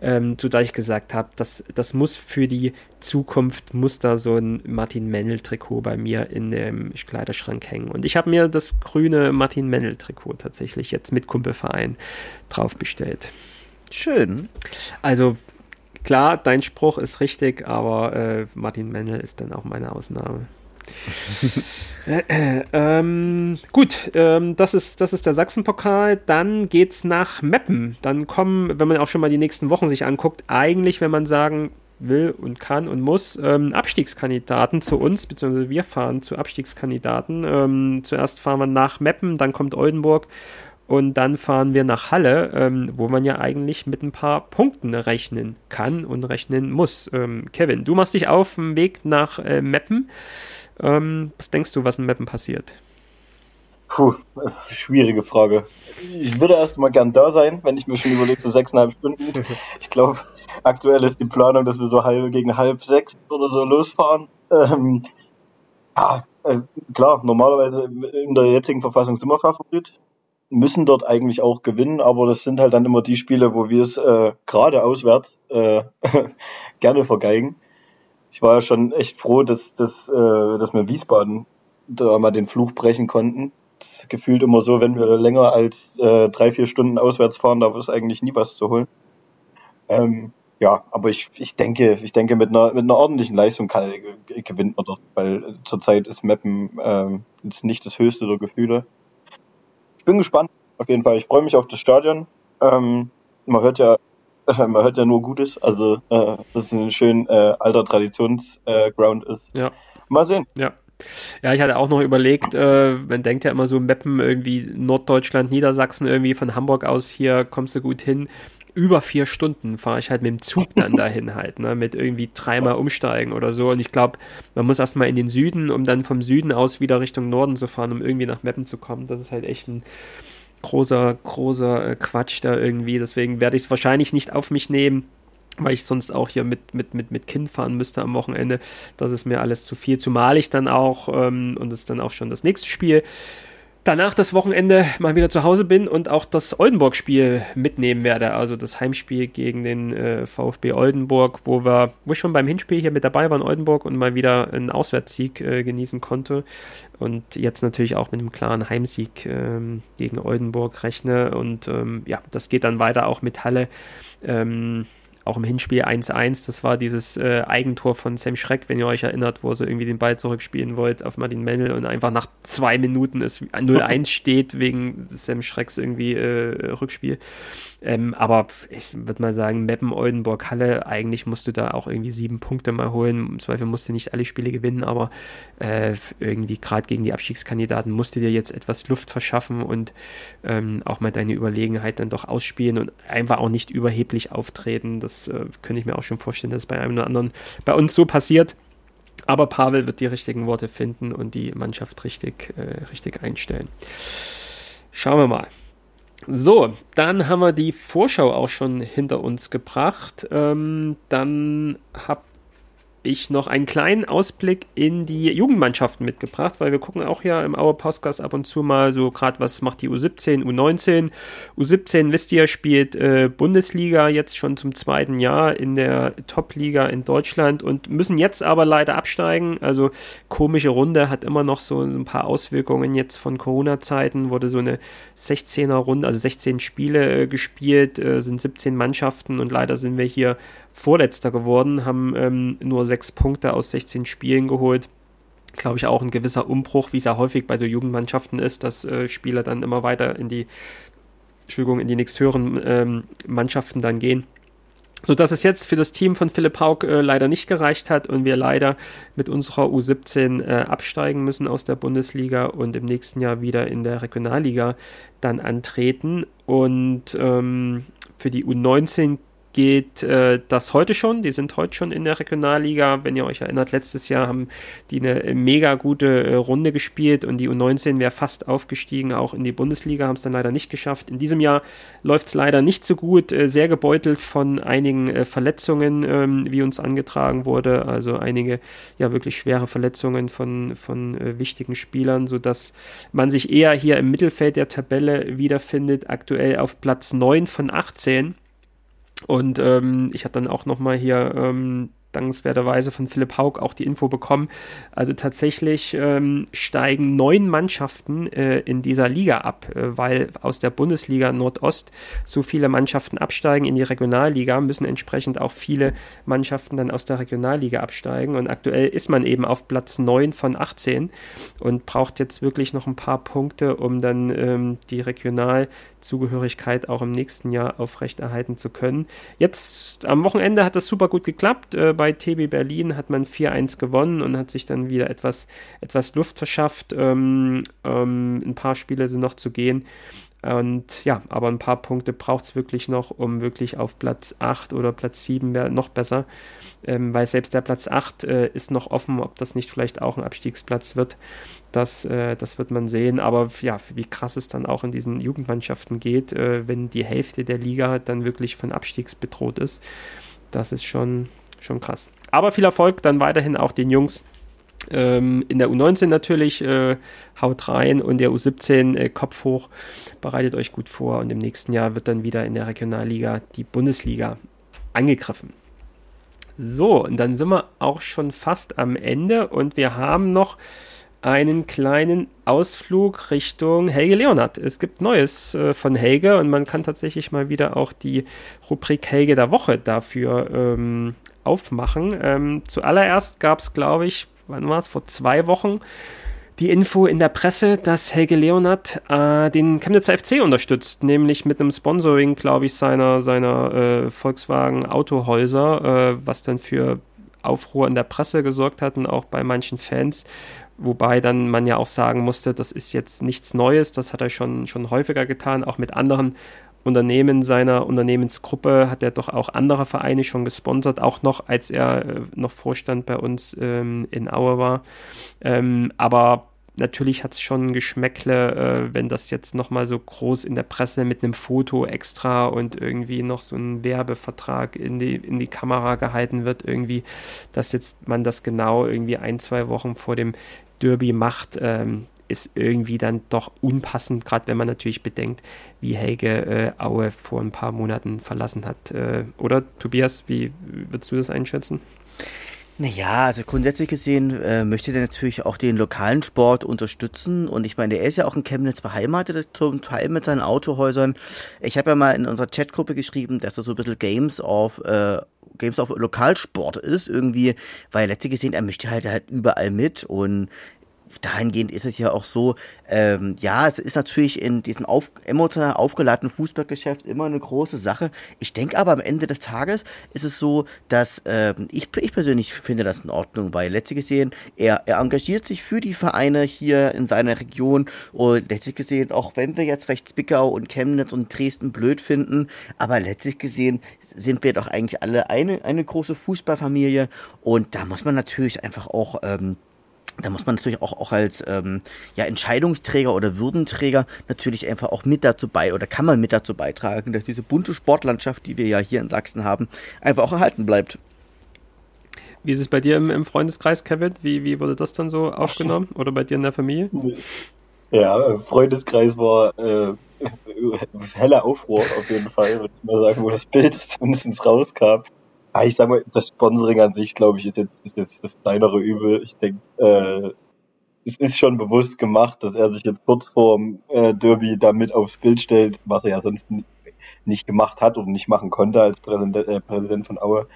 Ähm, so da ich gesagt habe, das, das muss für die Zukunft, muss da so ein Martin Mennel-Trikot bei mir in dem Kleiderschrank hängen. Und ich habe mir das grüne Martin Mennel-Trikot tatsächlich jetzt mit Kumpelverein drauf bestellt. Schön. Also klar, dein Spruch ist richtig, aber äh, Martin Mennel ist dann auch meine Ausnahme. äh, äh, ähm, gut, ähm, das, ist, das ist der Sachsenpokal. Dann geht's nach Meppen. Dann kommen, wenn man auch schon mal die nächsten Wochen sich anguckt, eigentlich, wenn man sagen will und kann und muss, ähm, Abstiegskandidaten zu uns, beziehungsweise wir fahren zu Abstiegskandidaten. Ähm, zuerst fahren wir nach Meppen, dann kommt Oldenburg und dann fahren wir nach Halle, ähm, wo man ja eigentlich mit ein paar Punkten rechnen kann und rechnen muss. Ähm, Kevin, du machst dich auf dem Weg nach äh, Meppen. Ähm, was denkst du, was in Meppen passiert? Puh, schwierige Frage. Ich würde erst mal gern da sein, wenn ich mir schon überlege, so sechseinhalb Stunden. Ich glaube, aktuell ist die Planung, dass wir so halb gegen halb sechs oder so losfahren. Ähm, ja, äh, klar, normalerweise in der jetzigen Verfassung sind wir Favorit müssen dort eigentlich auch gewinnen, aber das sind halt dann immer die Spiele, wo wir es äh, gerade auswärts äh, gerne vergeigen. Ich war ja schon echt froh, dass, dass, äh, dass wir Wiesbaden da mal den Fluch brechen konnten. Das gefühlt immer so, wenn wir länger als äh, drei, vier Stunden auswärts fahren, da ist eigentlich nie was zu holen. Ähm, ja, aber ich, ich denke, ich denke, mit einer, mit einer ordentlichen Leistung kann, gewinnt man dort, weil zurzeit ist Mappen ähm, nicht das höchste der Gefühle ich bin gespannt. Auf jeden Fall. Ich freue mich auf das Stadion. Ähm, man hört ja, man hört ja nur Gutes. Also, äh, dass es ein schön äh, alter Traditionsground äh, ist. Ja. Mal sehen. Ja. Ja, ich hatte auch noch überlegt, äh, man denkt ja immer so Meppen, irgendwie Norddeutschland, Niedersachsen, irgendwie von Hamburg aus hier kommst du gut hin über vier Stunden fahre ich halt mit dem Zug dann dahin halt, ne, mit irgendwie dreimal umsteigen oder so. Und ich glaube, man muss erstmal in den Süden, um dann vom Süden aus wieder Richtung Norden zu fahren, um irgendwie nach Meppen zu kommen. Das ist halt echt ein großer, großer äh, Quatsch da irgendwie. Deswegen werde ich es wahrscheinlich nicht auf mich nehmen, weil ich sonst auch hier mit, mit, mit, mit Kind fahren müsste am Wochenende. Das ist mir alles zu viel, zumal ich dann auch, ähm, und das ist dann auch schon das nächste Spiel, danach das Wochenende mal wieder zu Hause bin und auch das Oldenburg-Spiel mitnehmen werde. Also das Heimspiel gegen den äh, VfB Oldenburg, wo wir, wo ich schon beim Hinspiel hier mit dabei war in Oldenburg und mal wieder einen Auswärtssieg äh, genießen konnte. Und jetzt natürlich auch mit einem klaren Heimsieg ähm, gegen Oldenburg rechne. Und ähm, ja, das geht dann weiter auch mit Halle. Ähm, auch im Hinspiel 1-1, das war dieses äh, Eigentor von Sam Schreck, wenn ihr euch erinnert, wo sie irgendwie den Ball zurückspielen wollt auf Martin Mendel und einfach nach zwei Minuten es 0-1 steht wegen Sam Schrecks irgendwie äh, Rückspiel. Ähm, aber ich würde mal sagen, Meppen, Oldenburg, Halle, eigentlich musst du da auch irgendwie sieben Punkte mal holen. Im Zweifel musst du nicht alle Spiele gewinnen, aber äh, irgendwie gerade gegen die Abstiegskandidaten musst du dir jetzt etwas Luft verschaffen und ähm, auch mal deine Überlegenheit dann doch ausspielen und einfach auch nicht überheblich auftreten. Das äh, könnte ich mir auch schon vorstellen, dass es bei einem oder anderen bei uns so passiert. Aber Pavel wird die richtigen Worte finden und die Mannschaft richtig, äh, richtig einstellen. Schauen wir mal. So, dann haben wir die Vorschau auch schon hinter uns gebracht. Ähm, dann habe ich noch einen kleinen Ausblick in die Jugendmannschaften mitgebracht, weil wir gucken auch ja im Auer Podcast ab und zu mal so gerade, was macht die U17, U19. U17, wisst ihr, spielt äh, Bundesliga jetzt schon zum zweiten Jahr in der Top-Liga in Deutschland und müssen jetzt aber leider absteigen. Also komische Runde, hat immer noch so ein paar Auswirkungen jetzt von Corona-Zeiten, wurde so eine 16er Runde, also 16 Spiele äh, gespielt, äh, sind 17 Mannschaften und leider sind wir hier Vorletzter geworden, haben ähm, nur sechs Punkte aus 16 Spielen geholt. Glaube ich auch ein gewisser Umbruch, wie es ja häufig bei so Jugendmannschaften ist, dass äh, Spieler dann immer weiter in die, Entschuldigung, in die nächsthöheren ähm, Mannschaften dann gehen. So dass es jetzt für das Team von Philipp Haug äh, leider nicht gereicht hat und wir leider mit unserer U17 äh, absteigen müssen aus der Bundesliga und im nächsten Jahr wieder in der Regionalliga dann antreten. Und ähm, für die U19 geht äh, das heute schon. Die sind heute schon in der Regionalliga. Wenn ihr euch erinnert, letztes Jahr haben die eine mega gute äh, Runde gespielt und die U19 wäre fast aufgestiegen, auch in die Bundesliga, haben es dann leider nicht geschafft. In diesem Jahr läuft es leider nicht so gut, äh, sehr gebeutelt von einigen äh, Verletzungen, ähm, wie uns angetragen wurde. Also einige ja wirklich schwere Verletzungen von, von äh, wichtigen Spielern, sodass man sich eher hier im Mittelfeld der Tabelle wiederfindet, aktuell auf Platz 9 von 18 und ähm, ich habe dann auch nochmal hier ähm, dankenswerterweise von Philipp Haug auch die Info bekommen. Also tatsächlich ähm, steigen neun Mannschaften äh, in dieser Liga ab, äh, weil aus der Bundesliga Nordost so viele Mannschaften absteigen in die Regionalliga, müssen entsprechend auch viele Mannschaften dann aus der Regionalliga absteigen. Und aktuell ist man eben auf Platz 9 von 18 und braucht jetzt wirklich noch ein paar Punkte, um dann ähm, die Regionalzugehörigkeit auch im nächsten Jahr aufrechterhalten zu können. Jetzt am Wochenende hat das super gut geklappt. Äh, bei TB Berlin hat man 4-1 gewonnen und hat sich dann wieder etwas, etwas Luft verschafft. Ähm, ähm, ein paar Spiele sind noch zu gehen. Und ja, aber ein paar Punkte braucht es wirklich noch, um wirklich auf Platz 8 oder Platz 7 wäre noch besser. Ähm, weil selbst der Platz 8 äh, ist noch offen, ob das nicht vielleicht auch ein Abstiegsplatz wird. Das, äh, das wird man sehen. Aber ja, wie krass es dann auch in diesen Jugendmannschaften geht, äh, wenn die Hälfte der Liga dann wirklich von Abstiegs bedroht ist. Das ist schon, schon krass. Aber viel Erfolg dann weiterhin auch den Jungs. Ähm, in der U19 natürlich, äh, haut rein und der U17 äh, Kopf hoch, bereitet euch gut vor und im nächsten Jahr wird dann wieder in der Regionalliga die Bundesliga angegriffen. So, und dann sind wir auch schon fast am Ende und wir haben noch einen kleinen Ausflug Richtung Helge Leonard. Es gibt Neues äh, von Helge und man kann tatsächlich mal wieder auch die Rubrik Helge der Woche dafür ähm, aufmachen. Ähm, zuallererst gab es, glaube ich, wann war es, vor zwei Wochen, die Info in der Presse, dass Helge Leonard äh, den Chemnitzer FC unterstützt, nämlich mit einem Sponsoring, glaube ich, seiner, seiner äh, Volkswagen Autohäuser, äh, was dann für Aufruhr in der Presse gesorgt hat und auch bei manchen Fans. Wobei dann man ja auch sagen musste, das ist jetzt nichts Neues, das hat er schon, schon häufiger getan, auch mit anderen Unternehmen seiner Unternehmensgruppe hat er doch auch andere Vereine schon gesponsert, auch noch als er äh, noch Vorstand bei uns ähm, in Aue war. Ähm, aber natürlich hat es schon ein Geschmäckle, äh, wenn das jetzt nochmal so groß in der Presse mit einem Foto extra und irgendwie noch so ein Werbevertrag in die, in die Kamera gehalten wird, irgendwie, dass jetzt man das genau irgendwie ein, zwei Wochen vor dem Derby macht, ähm, ist irgendwie dann doch unpassend, gerade wenn man natürlich bedenkt, wie Helge äh, Aue vor ein paar Monaten verlassen hat. Äh, oder Tobias, wie würdest du das einschätzen? Naja, also grundsätzlich gesehen äh, möchte der natürlich auch den lokalen Sport unterstützen. Und ich meine, er ist ja auch in Chemnitz beheimatet, zum Teil mit seinen Autohäusern. Ich habe ja mal in unserer Chatgruppe geschrieben, dass er so ein bisschen Games of äh, Games of Lokalsport ist, irgendwie, weil letztlich gesehen, er mischt halt halt überall mit und dahingehend ist es ja auch so, ähm, ja, es ist natürlich in diesem auf, emotional aufgeladenen Fußballgeschäft immer eine große Sache. Ich denke aber am Ende des Tages ist es so, dass ähm, ich, ich persönlich finde das in Ordnung, weil letztlich gesehen, er, er engagiert sich für die Vereine hier in seiner Region und letztlich gesehen, auch wenn wir jetzt vielleicht Zwickau und Chemnitz und Dresden blöd finden, aber letztlich gesehen sind wir doch eigentlich alle eine, eine große Fußballfamilie und da muss man natürlich einfach auch ähm, da muss man natürlich auch, auch als ähm, ja, Entscheidungsträger oder Würdenträger natürlich einfach auch mit dazu bei oder kann man mit dazu beitragen, dass diese bunte Sportlandschaft, die wir ja hier in Sachsen haben, einfach auch erhalten bleibt. Wie ist es bei dir im, im Freundeskreis, Kevin? Wie, wie wurde das dann so aufgenommen? Oder bei dir in der Familie? Ja, Freundeskreis war äh, heller Aufruhr auf jeden Fall, würde ich mal sagen, wo das Bild zumindest rauskam. Ah, ich sag mal, das Sponsoring an sich, glaube ich, ist jetzt, ist jetzt das kleinere Übel. Ich denke, äh, es ist schon bewusst gemacht, dass er sich jetzt kurz vorm äh, Derby da mit aufs Bild stellt, was er ja sonst nicht gemacht hat und nicht machen konnte als Präsident, äh, Präsident von Aue.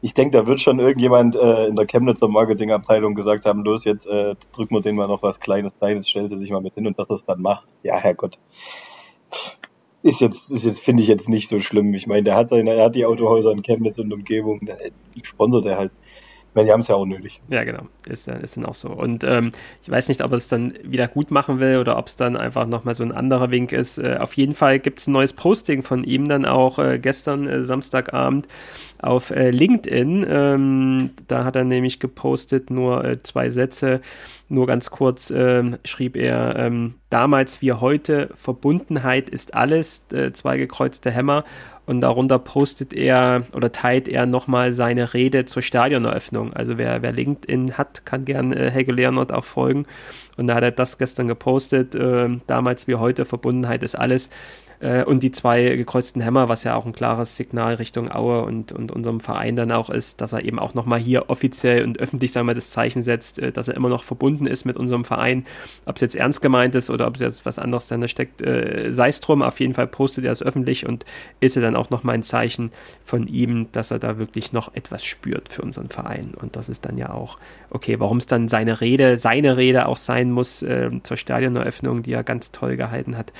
Ich denke, da wird schon irgendjemand äh, in der Chemnitzer Marketingabteilung gesagt haben, los, jetzt äh, drücken wir den mal noch was Kleines jetzt stellt er sich mal mit hin und dass er es dann macht. Ja, Herrgott ist jetzt, ist jetzt, finde ich jetzt nicht so schlimm. Ich meine, der hat seine, er hat die Autohäuser in Chemnitz und Umgebung, der sponsert er halt. Meine, die haben es ja auch nötig. Ja, genau. Ist, ist dann auch so. Und ähm, ich weiß nicht, ob er es dann wieder gut machen will oder ob es dann einfach nochmal so ein anderer Wink ist. Äh, auf jeden Fall gibt es ein neues Posting von ihm dann auch äh, gestern äh, Samstagabend auf äh, LinkedIn. Ähm, da hat er nämlich gepostet nur äh, zwei Sätze. Nur ganz kurz ähm, schrieb er, ähm, damals wie heute, Verbundenheit ist alles, äh, zwei gekreuzte Hämmer. Und darunter postet er oder teilt er nochmal seine Rede zur Stadioneröffnung. Also wer, wer LinkedIn hat, kann gern äh, Helge Leonard auch folgen. Und da hat er das gestern gepostet. Äh, damals wie heute, Verbundenheit ist alles. Äh, und die zwei gekreuzten Hämmer, was ja auch ein klares Signal Richtung Aue und, und unserem Verein dann auch ist, dass er eben auch nochmal hier offiziell und öffentlich, sagen wir, das Zeichen setzt, äh, dass er immer noch verbunden ist mit unserem Verein. Ob es jetzt ernst gemeint ist oder ob es jetzt was anderes dahinter steckt, äh, sei es drum. Auf jeden Fall postet er es öffentlich und ist er dann auch nochmal ein Zeichen von ihm, dass er da wirklich noch etwas spürt für unseren Verein. Und das ist dann ja auch, okay, warum es dann seine Rede, seine Rede auch sein muss äh, zur Stadioneröffnung, die er ganz toll gehalten hat.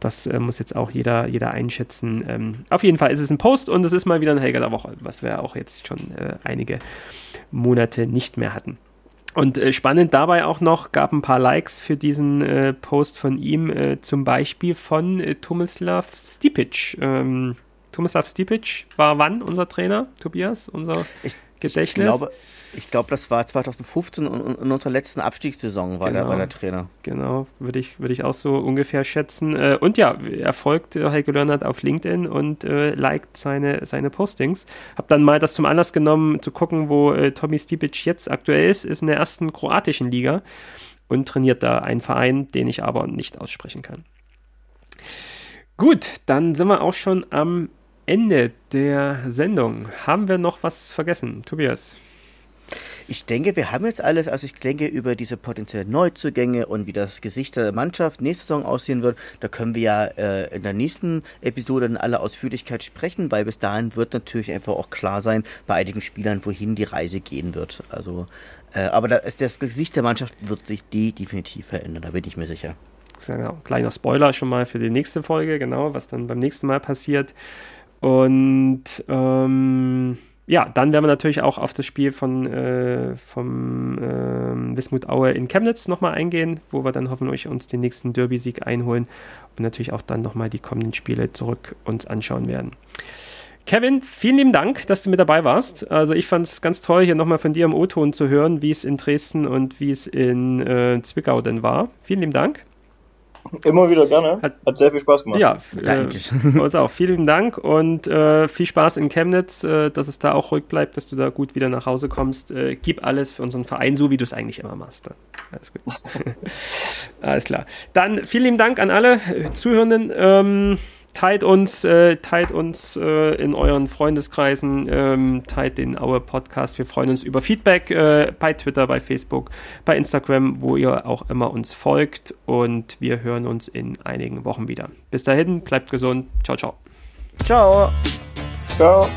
Das äh, muss jetzt auch jeder, jeder einschätzen. Ähm, auf jeden Fall ist es ein Post und es ist mal wieder ein Helga der Woche, was wir auch jetzt schon äh, einige Monate nicht mehr hatten. Und äh, spannend dabei auch noch, gab ein paar Likes für diesen äh, Post von ihm, äh, zum Beispiel von äh, Tomislav Stipic. Ähm, Tomislav Stipic war wann unser Trainer, Tobias? Unser ich, Gedächtnis? Ich glaube, ich glaube, das war 2015 und in unserer letzten Abstiegssaison war, genau, der, war der Trainer. Genau, würde ich, würd ich auch so ungefähr schätzen. Äh, und ja, er folgt Heike Leonard auf LinkedIn und äh, liked seine, seine Postings. Hab dann mal das zum Anlass genommen, zu gucken, wo äh, Tommy Stipic jetzt aktuell ist. Ist in der ersten kroatischen Liga und trainiert da einen Verein, den ich aber nicht aussprechen kann. Gut, dann sind wir auch schon am Ende der Sendung. Haben wir noch was vergessen, Tobias? Ich denke, wir haben jetzt alles. Also ich denke, über diese potenziellen Neuzugänge und wie das Gesicht der Mannschaft nächste Saison aussehen wird, da können wir ja äh, in der nächsten Episode in aller Ausführlichkeit sprechen, weil bis dahin wird natürlich einfach auch klar sein, bei einigen Spielern, wohin die Reise gehen wird. Also, äh, aber da das Gesicht der Mannschaft wird sich die definitiv verändern, da bin ich mir sicher. Genau, kleiner Spoiler schon mal für die nächste Folge, genau, was dann beim nächsten Mal passiert. Und ähm, ja, dann werden wir natürlich auch auf das Spiel von äh, vom äh, Wismut Aue in Chemnitz nochmal eingehen, wo wir dann hoffentlich uns den nächsten Derby-Sieg einholen und natürlich auch dann nochmal die kommenden Spiele zurück uns anschauen werden. Kevin, vielen lieben Dank, dass du mit dabei warst. Also ich fand es ganz toll, hier nochmal von dir im O-Ton zu hören, wie es in Dresden und wie es in äh, Zwickau denn war. Vielen lieben Dank. Immer wieder gerne. Hat, Hat sehr viel Spaß gemacht. Ja, äh, uns auch. Vielen Dank und äh, viel Spaß in Chemnitz, äh, dass es da auch ruhig bleibt, dass du da gut wieder nach Hause kommst. Äh, gib alles für unseren Verein, so wie du es eigentlich immer machst. Alles gut. alles klar. Dann vielen lieben Dank an alle Zuhörenden. Ähm, teilt uns, äh, teilt uns äh, in euren Freundeskreisen, ähm, teilt den Aue Podcast. Wir freuen uns über Feedback äh, bei Twitter, bei Facebook, bei Instagram, wo ihr auch immer uns folgt. Und wir hören uns in einigen Wochen wieder. Bis dahin, bleibt gesund. Ciao, ciao. Ciao. Ciao.